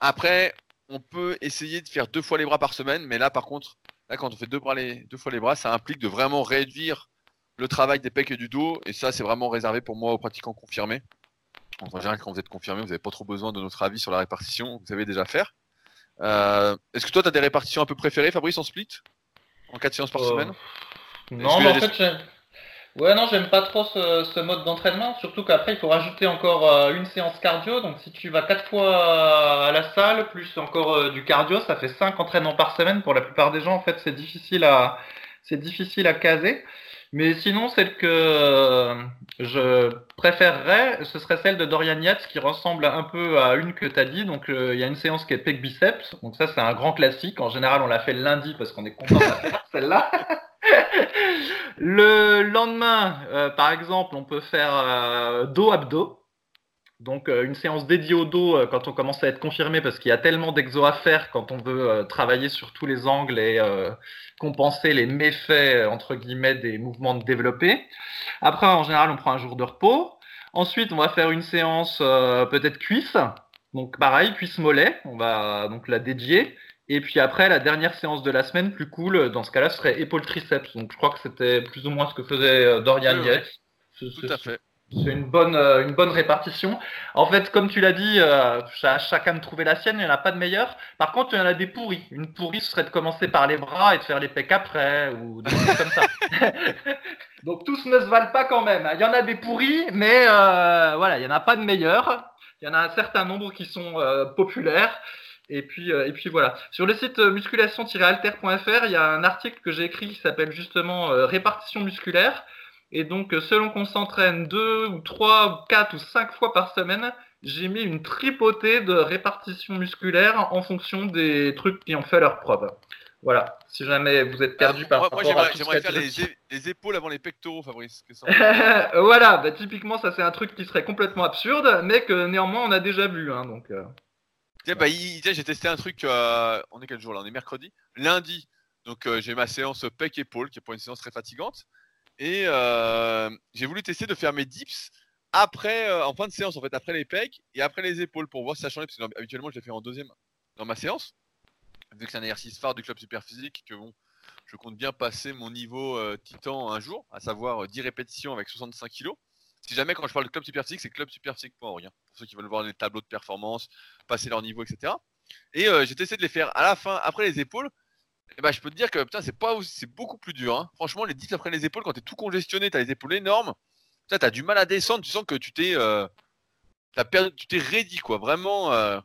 Après, on peut essayer de faire deux fois les bras par semaine, mais là par contre, là quand on fait deux, bras deux fois les bras, ça implique de vraiment réduire le travail des pecs et du dos, et ça c'est vraiment réservé pour moi aux pratiquants confirmés. En général, quand vous êtes confirmé, vous n'avez pas trop besoin de notre avis sur la répartition, vous savez déjà faire. Euh, Est-ce que toi, tu as des répartitions un peu préférées, Fabrice, en split? En 4 séances par Euh, semaine? Non, mais en fait, j'aime. Ouais, non, j'aime pas trop ce, ce mode d'entraînement, surtout qu'après, il faut rajouter encore euh, une séance cardio. Donc, si tu vas quatre fois à la salle, plus encore du cardio, ça fait cinq entraînements par semaine. Pour la plupart des gens, en fait, c'est difficile à, c'est difficile à caser. Mais sinon, celle que euh, je préférerais, ce serait celle de Dorian Yates, qui ressemble un peu à une que tu dit. Donc, euh, il y a une séance qui est pec biceps. Donc, ça, c'est un grand classique. En général, on l'a fait le lundi parce qu'on est content de faire, <laughs> celle-là. <laughs> Le lendemain, euh, par exemple, on peut faire euh, dos abdos. Donc euh, une séance dédiée au dos euh, quand on commence à être confirmé parce qu'il y a tellement d'exos à faire quand on veut euh, travailler sur tous les angles et euh, compenser les méfaits entre guillemets des mouvements de développé. Après en général on prend un jour de repos. Ensuite on va faire une séance euh, peut-être cuisse. Donc pareil cuisse mollet, on va donc la dédier. Et puis après, la dernière séance de la semaine, plus cool, dans ce cas-là, serait épaule triceps. Donc je crois que c'était plus ou moins ce que faisait Dorian Oui, Tout à fait. C'est une bonne, euh, une bonne répartition. En fait, comme tu l'as dit, euh, à chacun de trouver la sienne, il n'y en a pas de meilleure. Par contre, il y en a des pourris. Une pourrie, ce serait de commencer par les bras et de faire les pecs après, ou des trucs comme ça. <laughs> Donc tous ne se valent pas quand même. Il y en a des pourris, mais euh, voilà, il n'y en a pas de meilleurs. Il y en a un certain nombre qui sont euh, populaires. Et puis, euh, et puis voilà. Sur le site musculation-alter.fr, il y a un article que j'ai écrit qui s'appelle justement euh, répartition musculaire. Et donc, euh, selon qu'on s'entraîne deux ou trois ou quatre ou cinq fois par semaine, j'ai mis une tripotée de répartition musculaire en fonction des trucs qui ont fait leur preuve. Voilà. Si jamais vous êtes perdu par moi, moi, rapport à j'aimerais faire les, épaules avant les pectoraux, Fabrice. Qu'est-ce que ça- <laughs> voilà, bah, typiquement, ça c'est un truc qui serait complètement absurde, mais que néanmoins on a déjà vu. Hein, donc, euh. Tiens, bah, tiens, j'ai testé un truc. euh, on est quel jour là? On est mercredi. Lundi, donc euh, j'ai ma séance pec épaule qui est pour une séance très fatigante. Et euh, j'ai voulu tester de faire mes dips après, euh, en fin de séance, en fait, après les pecs et après les épaules pour voir si ça changeait. Parce que habituellement, je l'ai fait en deuxième dans ma séance. Vu que c'est un exercice phare du club super physique, que bon, je compte bien passer mon niveau euh, titan un jour, à savoir euh, 10 répétitions avec 65 kg. Si jamais, quand je parle de club super physique, c'est clubsuperphysique.org. hein, pour ceux qui veulent voir les tableaux de performance, passer leur niveau, etc. Et j'ai testé de les faire à la fin, après les épaules. Et bah, je peux te dire que putain, c'est pas aussi- c'est beaucoup plus dur. hein. Franchement, les dips après les épaules, quand t'es tout congestionné, t'as les épaules énormes. Putain, t'as du mal à descendre. Tu sens que tu t'es, euh, t'as perdu, tu t'es ready quoi. Vraiment, euh,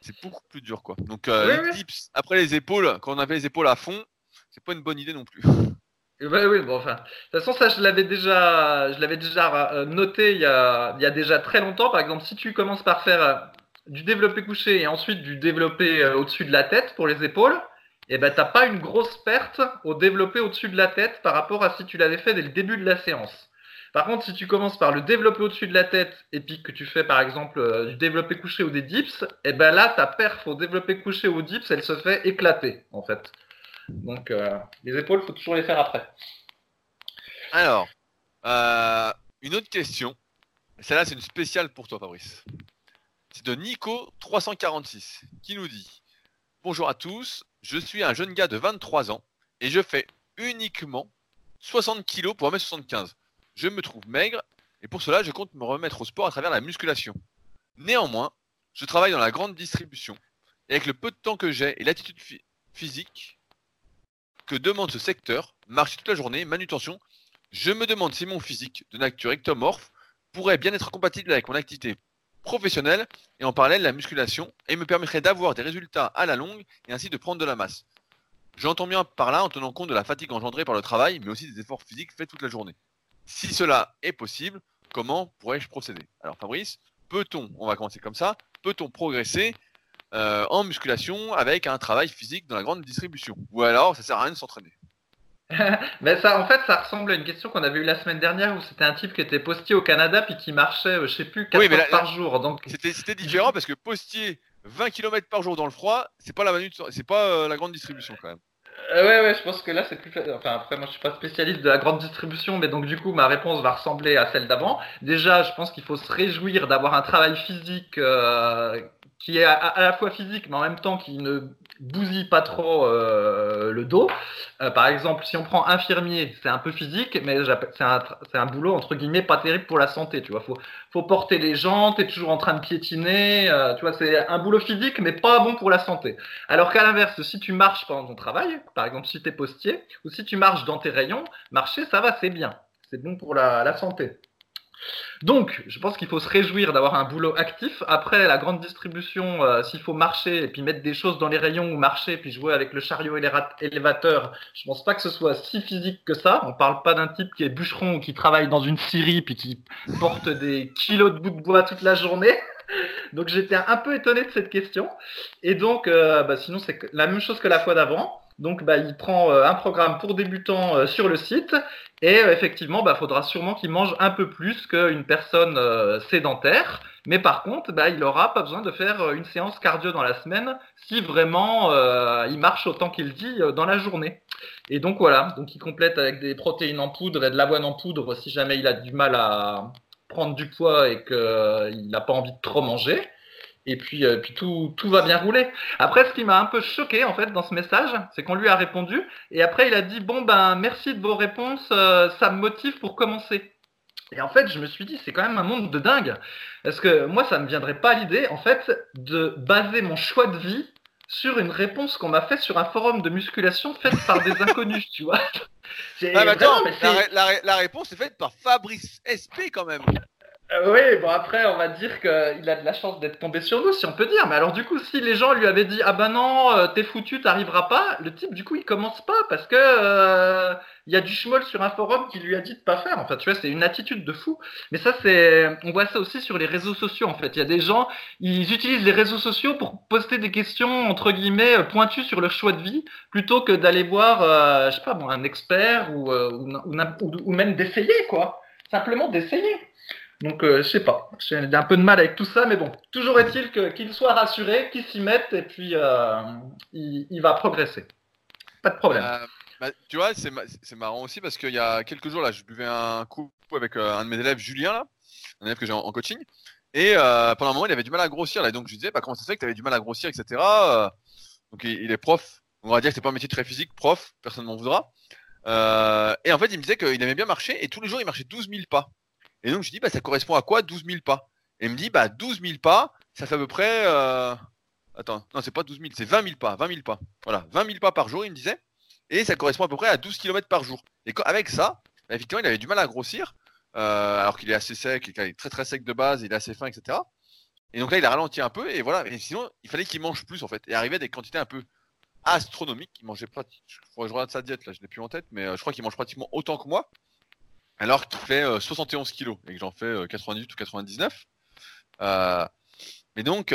c'est beaucoup plus dur quoi. Donc euh, les oui. dips après les épaules, quand on avait les épaules à fond, c'est pas une bonne idée non plus. <laughs> Eh ben oui, bon, enfin. De toute façon, ça, je l'avais déjà, je l'avais déjà euh, noté il y, a, il y a déjà très longtemps. Par exemple, si tu commences par faire du développé couché et ensuite du développé au-dessus de la tête pour les épaules, eh ben, t'as pas une grosse perte au développé au-dessus de la tête par rapport à si tu l'avais fait dès le début de la séance. Par contre, si tu commences par le développé au-dessus de la tête et puis que tu fais par exemple euh, du développé couché ou des dips, eh ben là, ta perf au développé couché ou dips, elle se fait éclater en fait. Donc, euh, les épaules, faut toujours les faire après. Alors, euh, une autre question. Celle-là, c'est une spéciale pour toi, Fabrice. C'est de Nico346 qui nous dit Bonjour à tous, je suis un jeune gars de 23 ans et je fais uniquement 60 kg pour 1m75. Je me trouve maigre et pour cela, je compte me remettre au sport à travers la musculation. Néanmoins, je travaille dans la grande distribution et avec le peu de temps que j'ai et l'attitude phy- physique que demande ce secteur, marcher toute la journée, manutention, je me demande si mon physique de nature ectomorphe pourrait bien être compatible avec mon activité professionnelle et en parallèle la musculation et me permettrait d'avoir des résultats à la longue et ainsi de prendre de la masse. J'entends bien par là en tenant compte de la fatigue engendrée par le travail mais aussi des efforts physiques faits toute la journée. Si cela est possible, comment pourrais-je procéder? Alors Fabrice, peut-on, on va commencer comme ça, peut-on progresser euh, en musculation avec un travail physique dans la grande distribution? Ou alors ça sert à rien de s'entraîner? <laughs> Mais ça, en fait, ça ressemble à une question qu'on avait eue la semaine dernière où c'était un type qui était postier au Canada puis qui marchait, euh, je sais plus, 4 Oui, mais heures là- par jour. Donc, C'était différent parce que postier 20 km par jour dans le froid, c'est pas la c'est pas euh, la grande distribution quand même. Euh, ouais, ouais, je pense que là c'est plus. Enfin, après, moi je suis pas spécialiste de la grande distribution, mais donc du coup ma réponse va ressembler à celle d'avant. Déjà, je pense qu'il faut se réjouir d'avoir un travail physique euh, qui est à, la fois physique, mais en même temps qui ne bousille pas trop euh, le dos. Euh, par exemple, si on prend infirmier, c'est un peu physique, mais c'est un, un, boulot entre guillemets pas terrible pour la santé. Tu vois, faut, faut porter les gens, t'es toujours en train de piétiner. Euh, tu vois, c'est un boulot physique, mais pas bon pour la santé. Alors qu'à l'inverse, si tu marches pendant ton travail, par exemple si t'es postier, ou si tu marches dans tes rayons, marcher, ça va, c'est bien. C'est bon pour la, la santé. Donc, je pense qu'il faut se réjouir d'avoir un boulot actif. Après, la grande distribution, euh, s'il faut marcher et puis mettre des choses dans les rayons ou marcher puis jouer avec le chariot élévateur, je pense pas que ce soit si physique que ça. On parle pas d'un type qui est bûcheron ou qui travaille dans une scierie puis qui porte des kilos de bouts de bois toute la journée. Donc j'étais un peu étonné de cette question. Et donc, euh, bah, sinon c'est la même chose que la fois d'avant. Donc, bah, il prend euh, un programme pour débutants euh, sur le site et euh, effectivement, il bah, faudra sûrement qu'il mange un peu plus qu'une personne sédentaire. Mais par contre, bah, il n'aura pas besoin de faire une séance cardio dans la semaine si vraiment il marche autant qu'il dit dans la journée. Et donc voilà, donc il complète avec des protéines en poudre et de l'avoine en poudre si jamais il a du mal à prendre du poids et qu'il n'a pas envie de trop manger et puis, euh, puis tout, tout va bien rouler. Après, ce qui m'a un peu choqué en fait dans ce message, c'est qu'on lui a répondu et après il a dit bon ben merci de vos réponses, euh, ça me motive pour commencer. Et en fait, je me suis dit c'est quand même un monde de dingue parce que moi ça me viendrait pas l'idée en fait de baser mon choix de vie sur une réponse qu'on m'a faite sur un forum de musculation faite par des <laughs> inconnus, tu vois. Ah, mais attends, la, la, réponse est faite par Fabrice SP quand même. Euh, oui, bon après on va dire qu'il a de la chance d'être tombé sur nous, si on peut dire. Mais alors du coup, si les gens lui avaient dit ah ben non, euh, t'es foutu, t'arriveras pas, le type du coup il commence pas parce que euh, il y a du schmoll sur un forum qui lui a dit de pas faire. En fait, tu vois, c'est une attitude de fou. Mais ça c'est, on voit ça aussi sur les réseaux sociaux. En fait, il y a des gens, ils utilisent les réseaux sociaux pour poster des questions entre guillemets pointues sur leur choix de vie, plutôt que d'aller voir, je sais pas, bon, un expert ou, ou, ou même d'essayer quoi, simplement d'essayer. Donc, euh, je sais pas. J'ai un peu de mal avec tout ça, mais bon. Toujours est-il qu'il soit rassuré, qu'il s'y mette, et puis euh, il, va progresser. Pas de problème. Euh, bah, tu vois, c'est marrant aussi parce qu'il y a quelques jours, là, je buvais un coup avec un de mes élèves, Julien, là, un élève que j'ai en, coaching. Et pendant un moment, il avait du mal à grossir. Là, donc, je lui disais, bah, comment ça se fait que tu avais du mal à grossir, etc. donc, il, est prof. On va dire que c'est pas un métier très physique, prof, personne m'en voudra. et en fait, il me disait qu'il aimait bien marcher et tous les jours, il marchait 12 000 pas. Et donc je dis, bah, ça correspond à quoi 12 000 pas? Et il me dit, bah, 12 000 pas, ça fait à peu près. Euh... Attends, non, c'est pas 12 000, c'est 20 000 pas. 20 000 pas. Voilà, 20 000 pas par jour, il me disait. Et ça correspond à peu près à 12 km par jour. Et avec ça, bah, effectivement, il avait du mal à grossir, euh, alors qu'il est assez sec, il est très très sec de base, il est assez fin, etc. Et donc là, il a ralenti un peu, et voilà. Et sinon, il fallait qu'il mange plus, en fait. Et arriver à des quantités un peu astronomiques. Il mangeait pas. Je regarde sa diète, là, je l'ai plus en tête, mais euh, je crois qu'il mange pratiquement autant que moi alors qu'il fait 71 euh, kilos et que j'en fais 98 euh, ou 99. Euh, mais donc,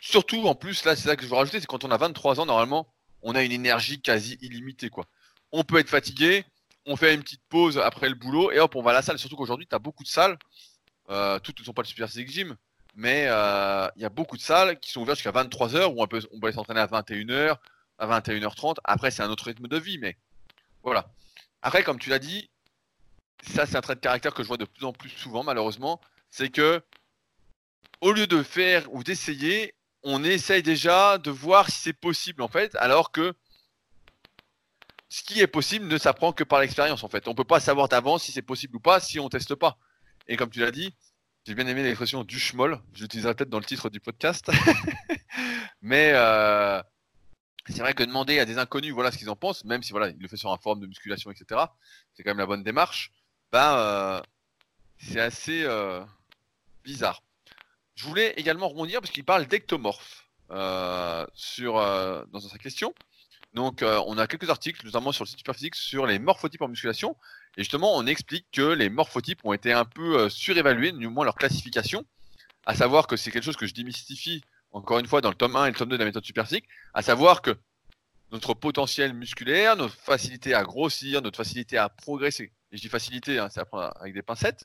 surtout en plus, là, c'est ça que je veux rajouter, c'est quand on a 23 ans, normalement, on a une énergie quasi illimitée. Quoi. On peut être fatigué, on fait une petite pause après le boulot et hop, on va à la salle. Surtout qu'aujourd'hui, tu as beaucoup de salles. toutes ne sont pas le Super Physique Gym, mais il y a beaucoup de salles qui sont ouvertes jusqu'à 23h où on peut, on peut s'entraîner à 21h, à 21h30. Après, c'est un autre rythme de vie, mais voilà. Après, comme tu l'as dit, ça c'est un trait de caractère que je vois de plus en plus souvent malheureusement, c'est que au lieu de faire ou d'essayer, on essaye déjà de voir si c'est possible en fait, alors que ce qui est possible ne s'apprend que par l'expérience en fait. On peut pas savoir d'avance si c'est possible ou pas si on teste pas. Et comme tu l'as dit, j'ai bien aimé l'expression du schmoll, j'utiliserai peut-être dans le titre du podcast. <laughs> Mais euh, c'est vrai que demander à des inconnus voilà ce qu'ils en pensent, même si voilà, il le fait sur un forum de musculation, etc., c'est quand même la bonne démarche. Ben, euh, c'est assez euh, bizarre. Je voulais également rebondir parce qu'il parle d'ectomorphes euh, dans sa question. Donc, on a quelques articles, notamment sur le site Superphysique, sur les morphotypes en musculation. Et justement, on explique que les morphotypes ont été un peu surévalués, du moins leur classification. À savoir que c'est quelque chose que je démystifie, encore une fois, dans le tome 1 et le tome 2 de la méthode Superphysique. À savoir que notre potentiel musculaire, notre facilité à grossir, notre facilité à progresser, et je dis facilité, hein, c'est à prendre avec des pincettes,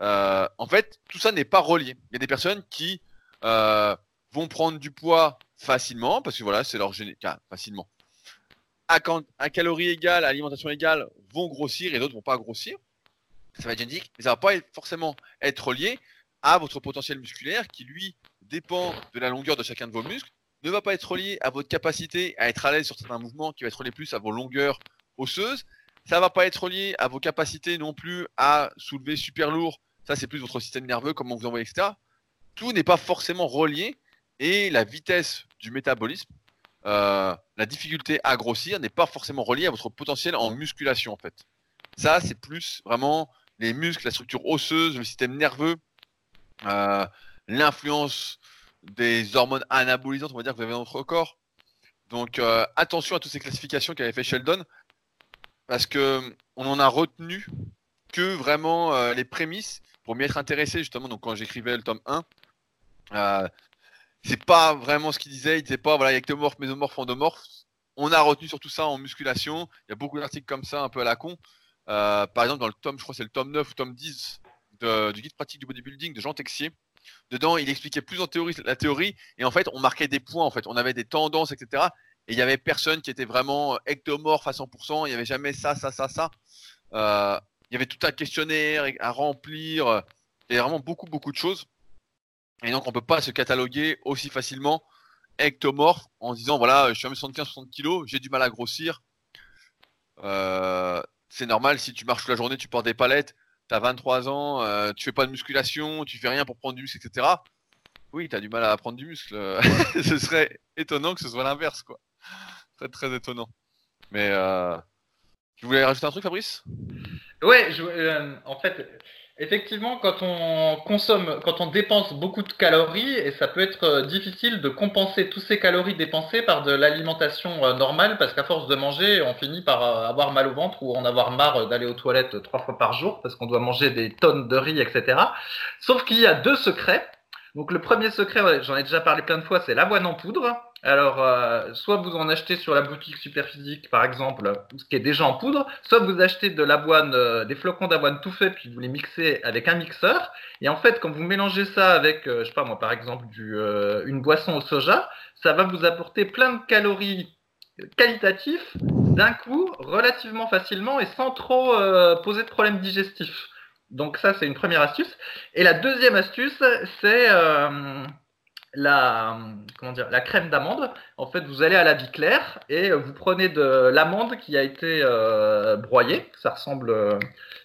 euh, en fait, tout ça n'est pas relié. Il y a des personnes qui euh, vont prendre du poids facilement, parce que voilà, c'est leur génétique, facilement. à, à calories égales, à alimentation égale, vont grossir et d'autres vont pas grossir. Ça va être génétique, mais ça va pas forcément être lié à votre potentiel musculaire qui lui dépend de la longueur de chacun de vos muscles, ne va pas être relié à votre capacité à être à l'aise sur certains mouvements, qui va être relié plus à vos longueurs osseuses. Ça va pas être relié à vos capacités non plus à soulever super lourd. Ça, c'est plus votre système nerveux, comment vous envoyez, etc. Tout n'est pas forcément relié et la vitesse du métabolisme, euh, la difficulté à grossir n'est pas forcément reliée à votre potentiel en musculation en fait. Ça, c'est plus vraiment les muscles, la structure osseuse, le système nerveux euh, l'influence des hormones anabolisantes, on va dire, que vous avez dans votre corps. Donc euh, attention à toutes ces classifications qu'avait fait Sheldon, parce que on en a retenu que vraiment euh, les prémices pour m'y être intéressé justement. Donc quand j'écrivais le tome 1, c'est pas vraiment ce qu'il disait. Il disait pas voilà ectomorphe, mésomorphe, endomorphe. On a retenu surtout ça en musculation. Il y a beaucoup d'articles comme ça, un peu à la con. par exemple, dans le tome, je crois c'est le tome 9 ou tome 10 du guide pratique du bodybuilding de Jean Texier. Dedans, il expliquait plus en théorie la théorie, et en fait, on marquait des points, en fait, on avait des tendances, etc. Et il y avait personne qui était vraiment ectomorphe à 100%, il n'y avait jamais ça, ça, ça, ça. Euh, il y avait tout un questionnaire à remplir, il y avait vraiment beaucoup, beaucoup de choses. Et donc, on ne peut pas se cataloguer aussi facilement ectomorphe en disant voilà, je suis à 75-60 kg, j'ai du mal à grossir. Euh, c'est normal, si tu marches toute la journée, tu portes des palettes, tu as 23 ans, euh, tu fais pas de musculation, tu fais rien pour prendre du muscle, etc. Oui, tu as du mal à prendre du muscle. <laughs> ce serait étonnant que ce soit l'inverse, quoi. Très très étonnant. Mais euh... tu voulais rajouter un truc, Fabrice? Ouais, euh, en fait, Effectivement, quand on consomme, quand on dépense beaucoup de calories, et ça peut être euh, difficile de compenser tous ces calories dépensées par de l'alimentation normale, parce qu'à force de manger, on finit par avoir mal au ventre ou en avoir marre d'aller aux toilettes trois fois par jour, parce qu'on doit manger des tonnes de riz, etc. Sauf qu'il y a deux secrets. Donc le premier secret, j'en ai déjà parlé plein de fois, c'est l'avoine en poudre. Alors, euh, soit vous en achetez sur la boutique Superphysique, par exemple, ce qui est déjà en poudre, soit vous achetez de l'avoine, euh, des flocons d'avoine tout faits, puis vous les mixez avec un mixeur. Et en fait, quand vous mélangez ça avec, euh, je sais pas moi, par exemple, une boisson au soja, ça va vous apporter plein de calories qualitatifs d'un coup, relativement facilement et sans trop poser de problèmes digestifs. Donc ça, c'est une première astuce. Et la deuxième astuce, c'est la, comment dire, la crème d'amande. En fait, vous allez à la vie claire et vous prenez de l'amande qui a été euh, broyée. Ça ressemble,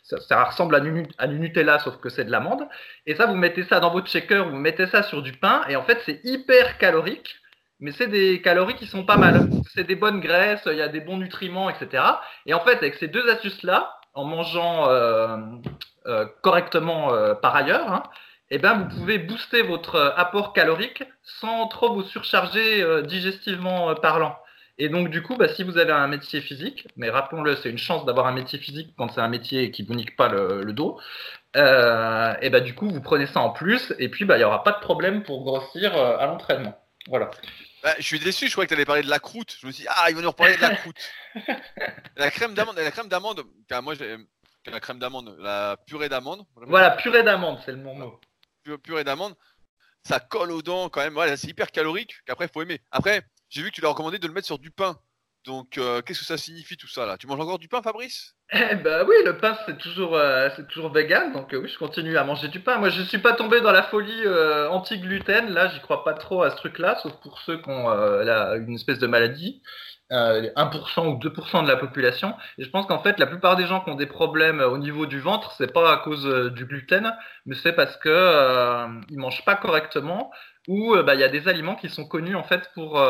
ça, ressemble à, du Nutella, sauf que c'est de l'amande. Et ça, vous mettez ça dans votre shaker, vous mettez ça sur du pain. Et en fait, c'est hyper calorique. Mais c'est des calories qui sont pas mal. C'est des bonnes graisses, il y a des bons nutriments, etc. Et en fait, avec ces deux astuces-là, en mangeant euh, euh, correctement par ailleurs, hein, eh ben, vous pouvez booster votre euh, apport calorique sans trop vous surcharger euh, digestivement euh, parlant. Et donc, du coup, bah, si vous avez un métier physique, mais rappelons-le, c'est une chance d'avoir un métier physique quand c'est un métier qui vous nique pas le, dos, et bah, du coup, vous prenez ça en plus, et puis bah, il n'y aura pas de problème pour grossir à l'entraînement. Voilà. Bah, je suis déçu, je croyais que tu allais parler de la croûte. Je me suis dit, ah, il va nous reparler de la croûte. <laughs> la crème d'amande, la crème d'amande, moi, la crème d'amande, la purée d'amande. Voilà, purée d'amande, c'est le mot purée d'amande, ça colle aux dents quand même. Voilà, c'est hyper calorique qu'après, il faut aimer. Après, j'ai vu que tu l'as recommandé de le mettre sur du pain. Donc, euh, qu'est-ce que ça signifie tout ça là? Tu manges encore du pain, Fabrice? Eh ben oui, le pain c'est toujours, euh, c'est toujours vegan, donc euh, oui, je continue à manger du pain. Moi, je suis pas tombé dans la folie anti-gluten. Là, j'y crois pas trop à ce truc-là, sauf pour ceux qui ont une espèce de maladie. 1% euh, ou 2% de la population. Et je pense qu'en fait, la plupart des gens qui ont des problèmes au niveau du ventre, c'est pas à cause euh, du gluten, mais c'est parce que euh, ils mangent pas correctement ou bah, il y a des aliments qui sont connus en fait pour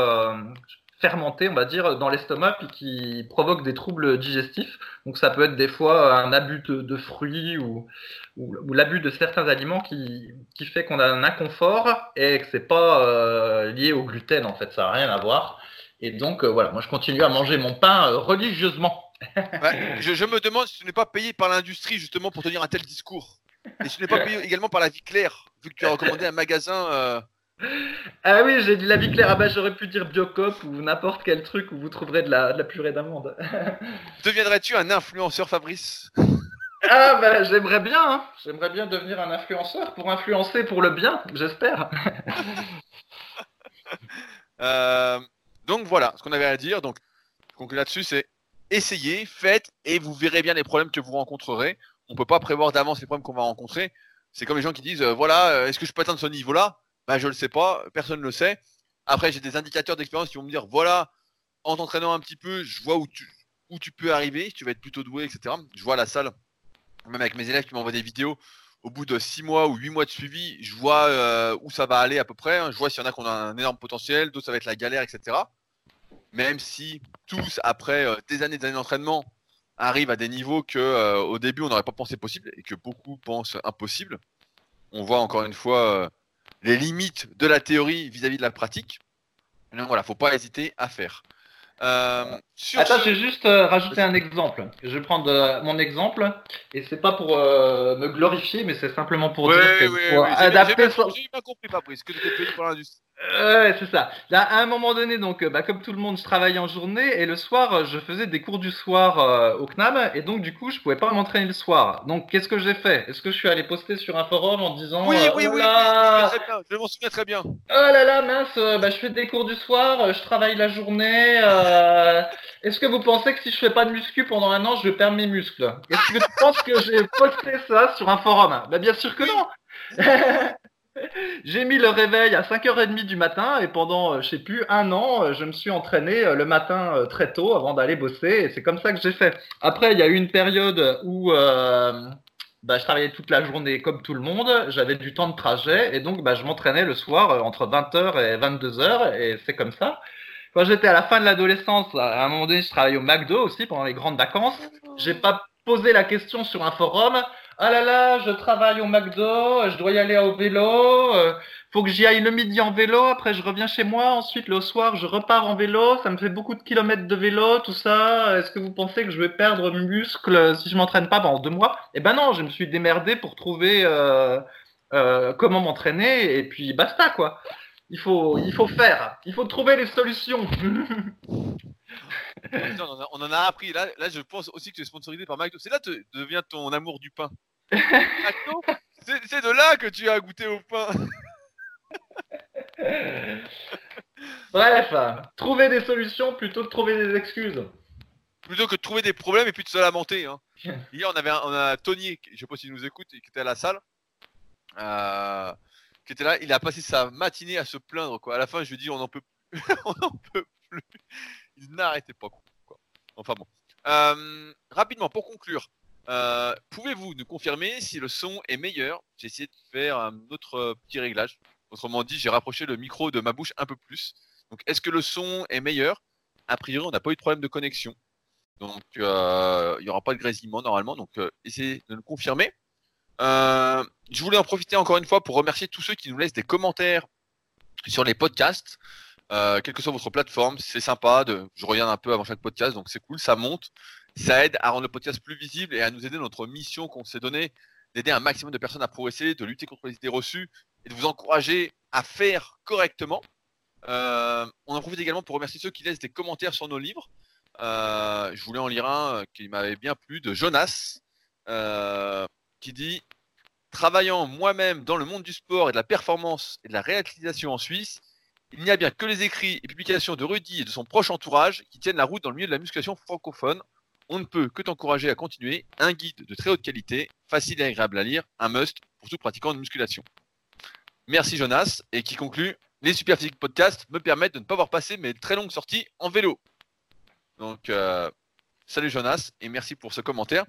fermenter, on va dire, dans l'estomac et qui provoquent des troubles digestifs. Donc ça peut être des fois un abus de, fruits ou, ou, l'abus de certains aliments qui, qui fait qu'on a un inconfort et que c'est pas lié au gluten en fait, ça n'a rien à voir. Et donc, euh, voilà, moi je continue à manger mon pain euh, religieusement. je, me demande si tu n'es pas payé par l'industrie justement pour tenir un tel discours. Et si tu n'es pas <laughs> payé également par la vie claire, vu que tu as recommandé un magasin. Euh, ah oui, j'ai dit la vie claire. Ah bah j'aurais pu dire Biocop ou n'importe quel truc où vous trouverez de la, purée d'amande. <laughs> Deviendrais-tu un influenceur, Fabrice? Ah bah j'aimerais bien, hein. j'aimerais bien devenir un influenceur pour influencer pour le bien, j'espère. <laughs> euh, donc voilà ce qu'on avait à dire. Donc conclue là-dessus, c'est essayez, faites, et vous verrez bien les problèmes que vous rencontrerez. On peut pas prévoir d'avance les problèmes qu'on va rencontrer. C'est comme les gens qui disent, euh, voilà, euh, est-ce que je peux atteindre ce niveau-là? Ben je le sais pas, personne ne le sait. Après, j'ai des indicateurs d'expérience qui vont me dire, voilà, en t'entraînant un petit peu, je vois où tu, où tu peux arriver, tu vas être plutôt doué, etc. Je vois la salle, même avec mes élèves qui m'envoient des vidéos, au bout de 6 mois ou 8 mois de suivi, je vois euh, où ça va aller à peu près. hein. Je vois s'il y en a qui ont un énorme potentiel, d'autres ça va être la galère, etc. Même si tous, après euh, des années d'années d'entraînement, arrivent à des niveaux que euh, au début on n'aurait pas pensé possible et que beaucoup pensent impossible. On voit encore une fois euh, les limites de la théorie vis-à-vis de la pratique. Donc voilà, faut pas hésiter à faire. Sur Attends, ce- j'ai juste rajouté un exemple. Je vais prendre mon exemple, et c'est pas pour me glorifier, mais c'est simplement pour Ouais, dire que ouais, ouais, j'ai bien- adapter j'ai bien, son- bien compris, Fabrice, que tu payé pour l'industrie. Ouais, c'est ça. Là, à un moment donné, donc, euh, bah, comme tout le monde, je travaillais en journée et le soir, euh, je faisais des cours du soir euh, au CNAM et donc, du coup, je pouvais pas m'entraîner le soir. Donc, qu'est-ce que j'ai fait? Est-ce que je suis allé poster sur un forum en disant Oui, euh, oui, oh oui, là, bien, je m'en souviens très bien. oh là là, mince, euh, bah, je fais des cours du soir, euh, je travaille la journée. euh, Est-ce que vous pensez que si je fais pas de muscu pendant un an, je vais perdre mes muscles? Est-ce que tu penses que j'ai posté ça sur un forum? Bah, bien sûr que non. <laughs> J'ai mis le réveil à 5h30 du matin et pendant, euh, je sais plus, un an, euh, je me suis entraîné euh, le matin très tôt avant d'aller bosser et c'est comme ça que j'ai fait. Après, il y a eu une période où bah, je travaillais toute la journée comme tout le monde, j'avais du temps de trajet et donc bah, je m'entraînais le soir entre 20h et 22h et c'est comme ça. Quand j'étais à la fin de l'adolescence, à un moment donné, je travaillais au McDo aussi pendant les grandes vacances. J'ai pas posé la question sur un forum. Ah là là, je travaille au McDo, je dois y aller au vélo, euh, faut que j'y aille le midi en vélo, après je reviens chez moi, ensuite le soir je repars en vélo, ça me fait beaucoup de kilomètres de vélo, tout ça. Est-ce que vous pensez que je vais perdre mes muscles si je m'entraîne pas pendant deux mois? Eh ben non, je me suis démerdé pour trouver euh, euh, comment m'entraîner et puis basta quoi. Il faut, il faut faire, il faut trouver les solutions. Putain, on, en a, on en a appris. Là, là, je pense aussi que tu es sponsorisé par McDo. C'est là que devient ton amour du pain. C'est de là que tu as goûté au pain. <laughs> Bref, trouver des solutions plutôt que trouver des excuses. Plutôt que de trouver des problèmes et puis de se lamenter. Hein. <laughs> Hier, on avait un, on a Tony, je sais pas s'il nous écoute, qui était à la salle. euh, qui était là. Il a passé sa matinée à se plaindre. Quoi. À la fin, je lui ai dit on n'en peut plus. <laughs> on peut plus. Il n'arrêtait pas. Quoi. Enfin bon. Euh, rapidement, pour conclure. Euh, Pouvez-vous nous confirmer si le son est meilleur? J'ai essayé de faire un autre euh, petit réglage. Autrement dit, j'ai rapproché le micro de ma bouche un peu plus. Donc, est-ce que le son est meilleur? A priori, on n'a pas eu de problème de connexion. Donc, euh, il n'y aura pas de grésillement normalement. Donc, essayez de nous confirmer. Je voulais en profiter encore une fois pour remercier tous ceux qui nous laissent des commentaires sur les podcasts. Quelle que soit votre plateforme, c'est sympa. Je reviens un peu avant chaque podcast, donc c'est cool, ça monte. Ça aide à rendre le podcast plus visible et à nous aider dans notre mission qu'on s'est donnée d'aider un maximum de personnes à progresser, de lutter contre les idées reçues et de vous encourager à faire correctement. Euh, on en profite également pour remercier ceux qui laissent des commentaires sur nos livres. Euh, je voulais en lire un euh, qui m'avait bien plu de Jonas qui dit Travaillant moi-même dans le monde du sport et de la performance et de la réalisation en Suisse, il n'y a bien que les écrits et publications de Rudy et de son proche entourage qui tiennent la route dans le milieu de la musculation francophone. On ne peut que t'encourager à continuer. Un guide de très haute qualité, facile et agréable à lire, un must pour tout pratiquant de musculation. Merci Jonas, et qui conclut Les Super Physique Podcasts me permettent de ne pas avoir passé mes très longues sorties en vélo. Donc, euh, salut Jonas, et merci pour ce commentaire.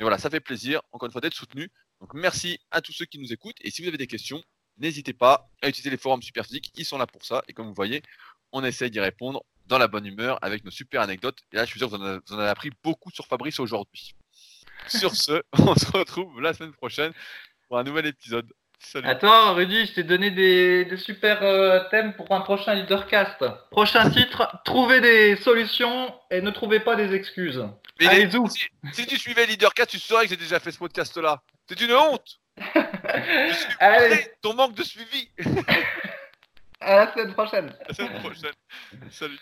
Et voilà, ça fait plaisir, encore une fois, d'être soutenu. Donc, merci à tous ceux qui nous écoutent, et si vous avez des questions, n'hésitez pas à utiliser les forums Super Physique, ils sont là pour ça, et comme vous voyez, on essaye d'y répondre dans la bonne humeur avec nos super anecdotes. Et là, je suis sûr que vous en avez, vous en avez appris beaucoup sur Fabrice aujourd'hui. Sur ce, <laughs> on se retrouve la semaine prochaine pour un nouvel épisode. Salut. Attends, Rudy, je t'ai donné des, des super euh, thèmes pour un prochain leadercast. Prochain titre, trouvez des solutions et ne trouvez pas des excuses. Mais Allez, les- si, si tu suivais Leadercast, tu saurais que j'ai déjà fait ce podcast-là. C'est une honte. <laughs> Allez, ton manque de suivi. à la semaine prochaine. À la semaine prochaine. Salut.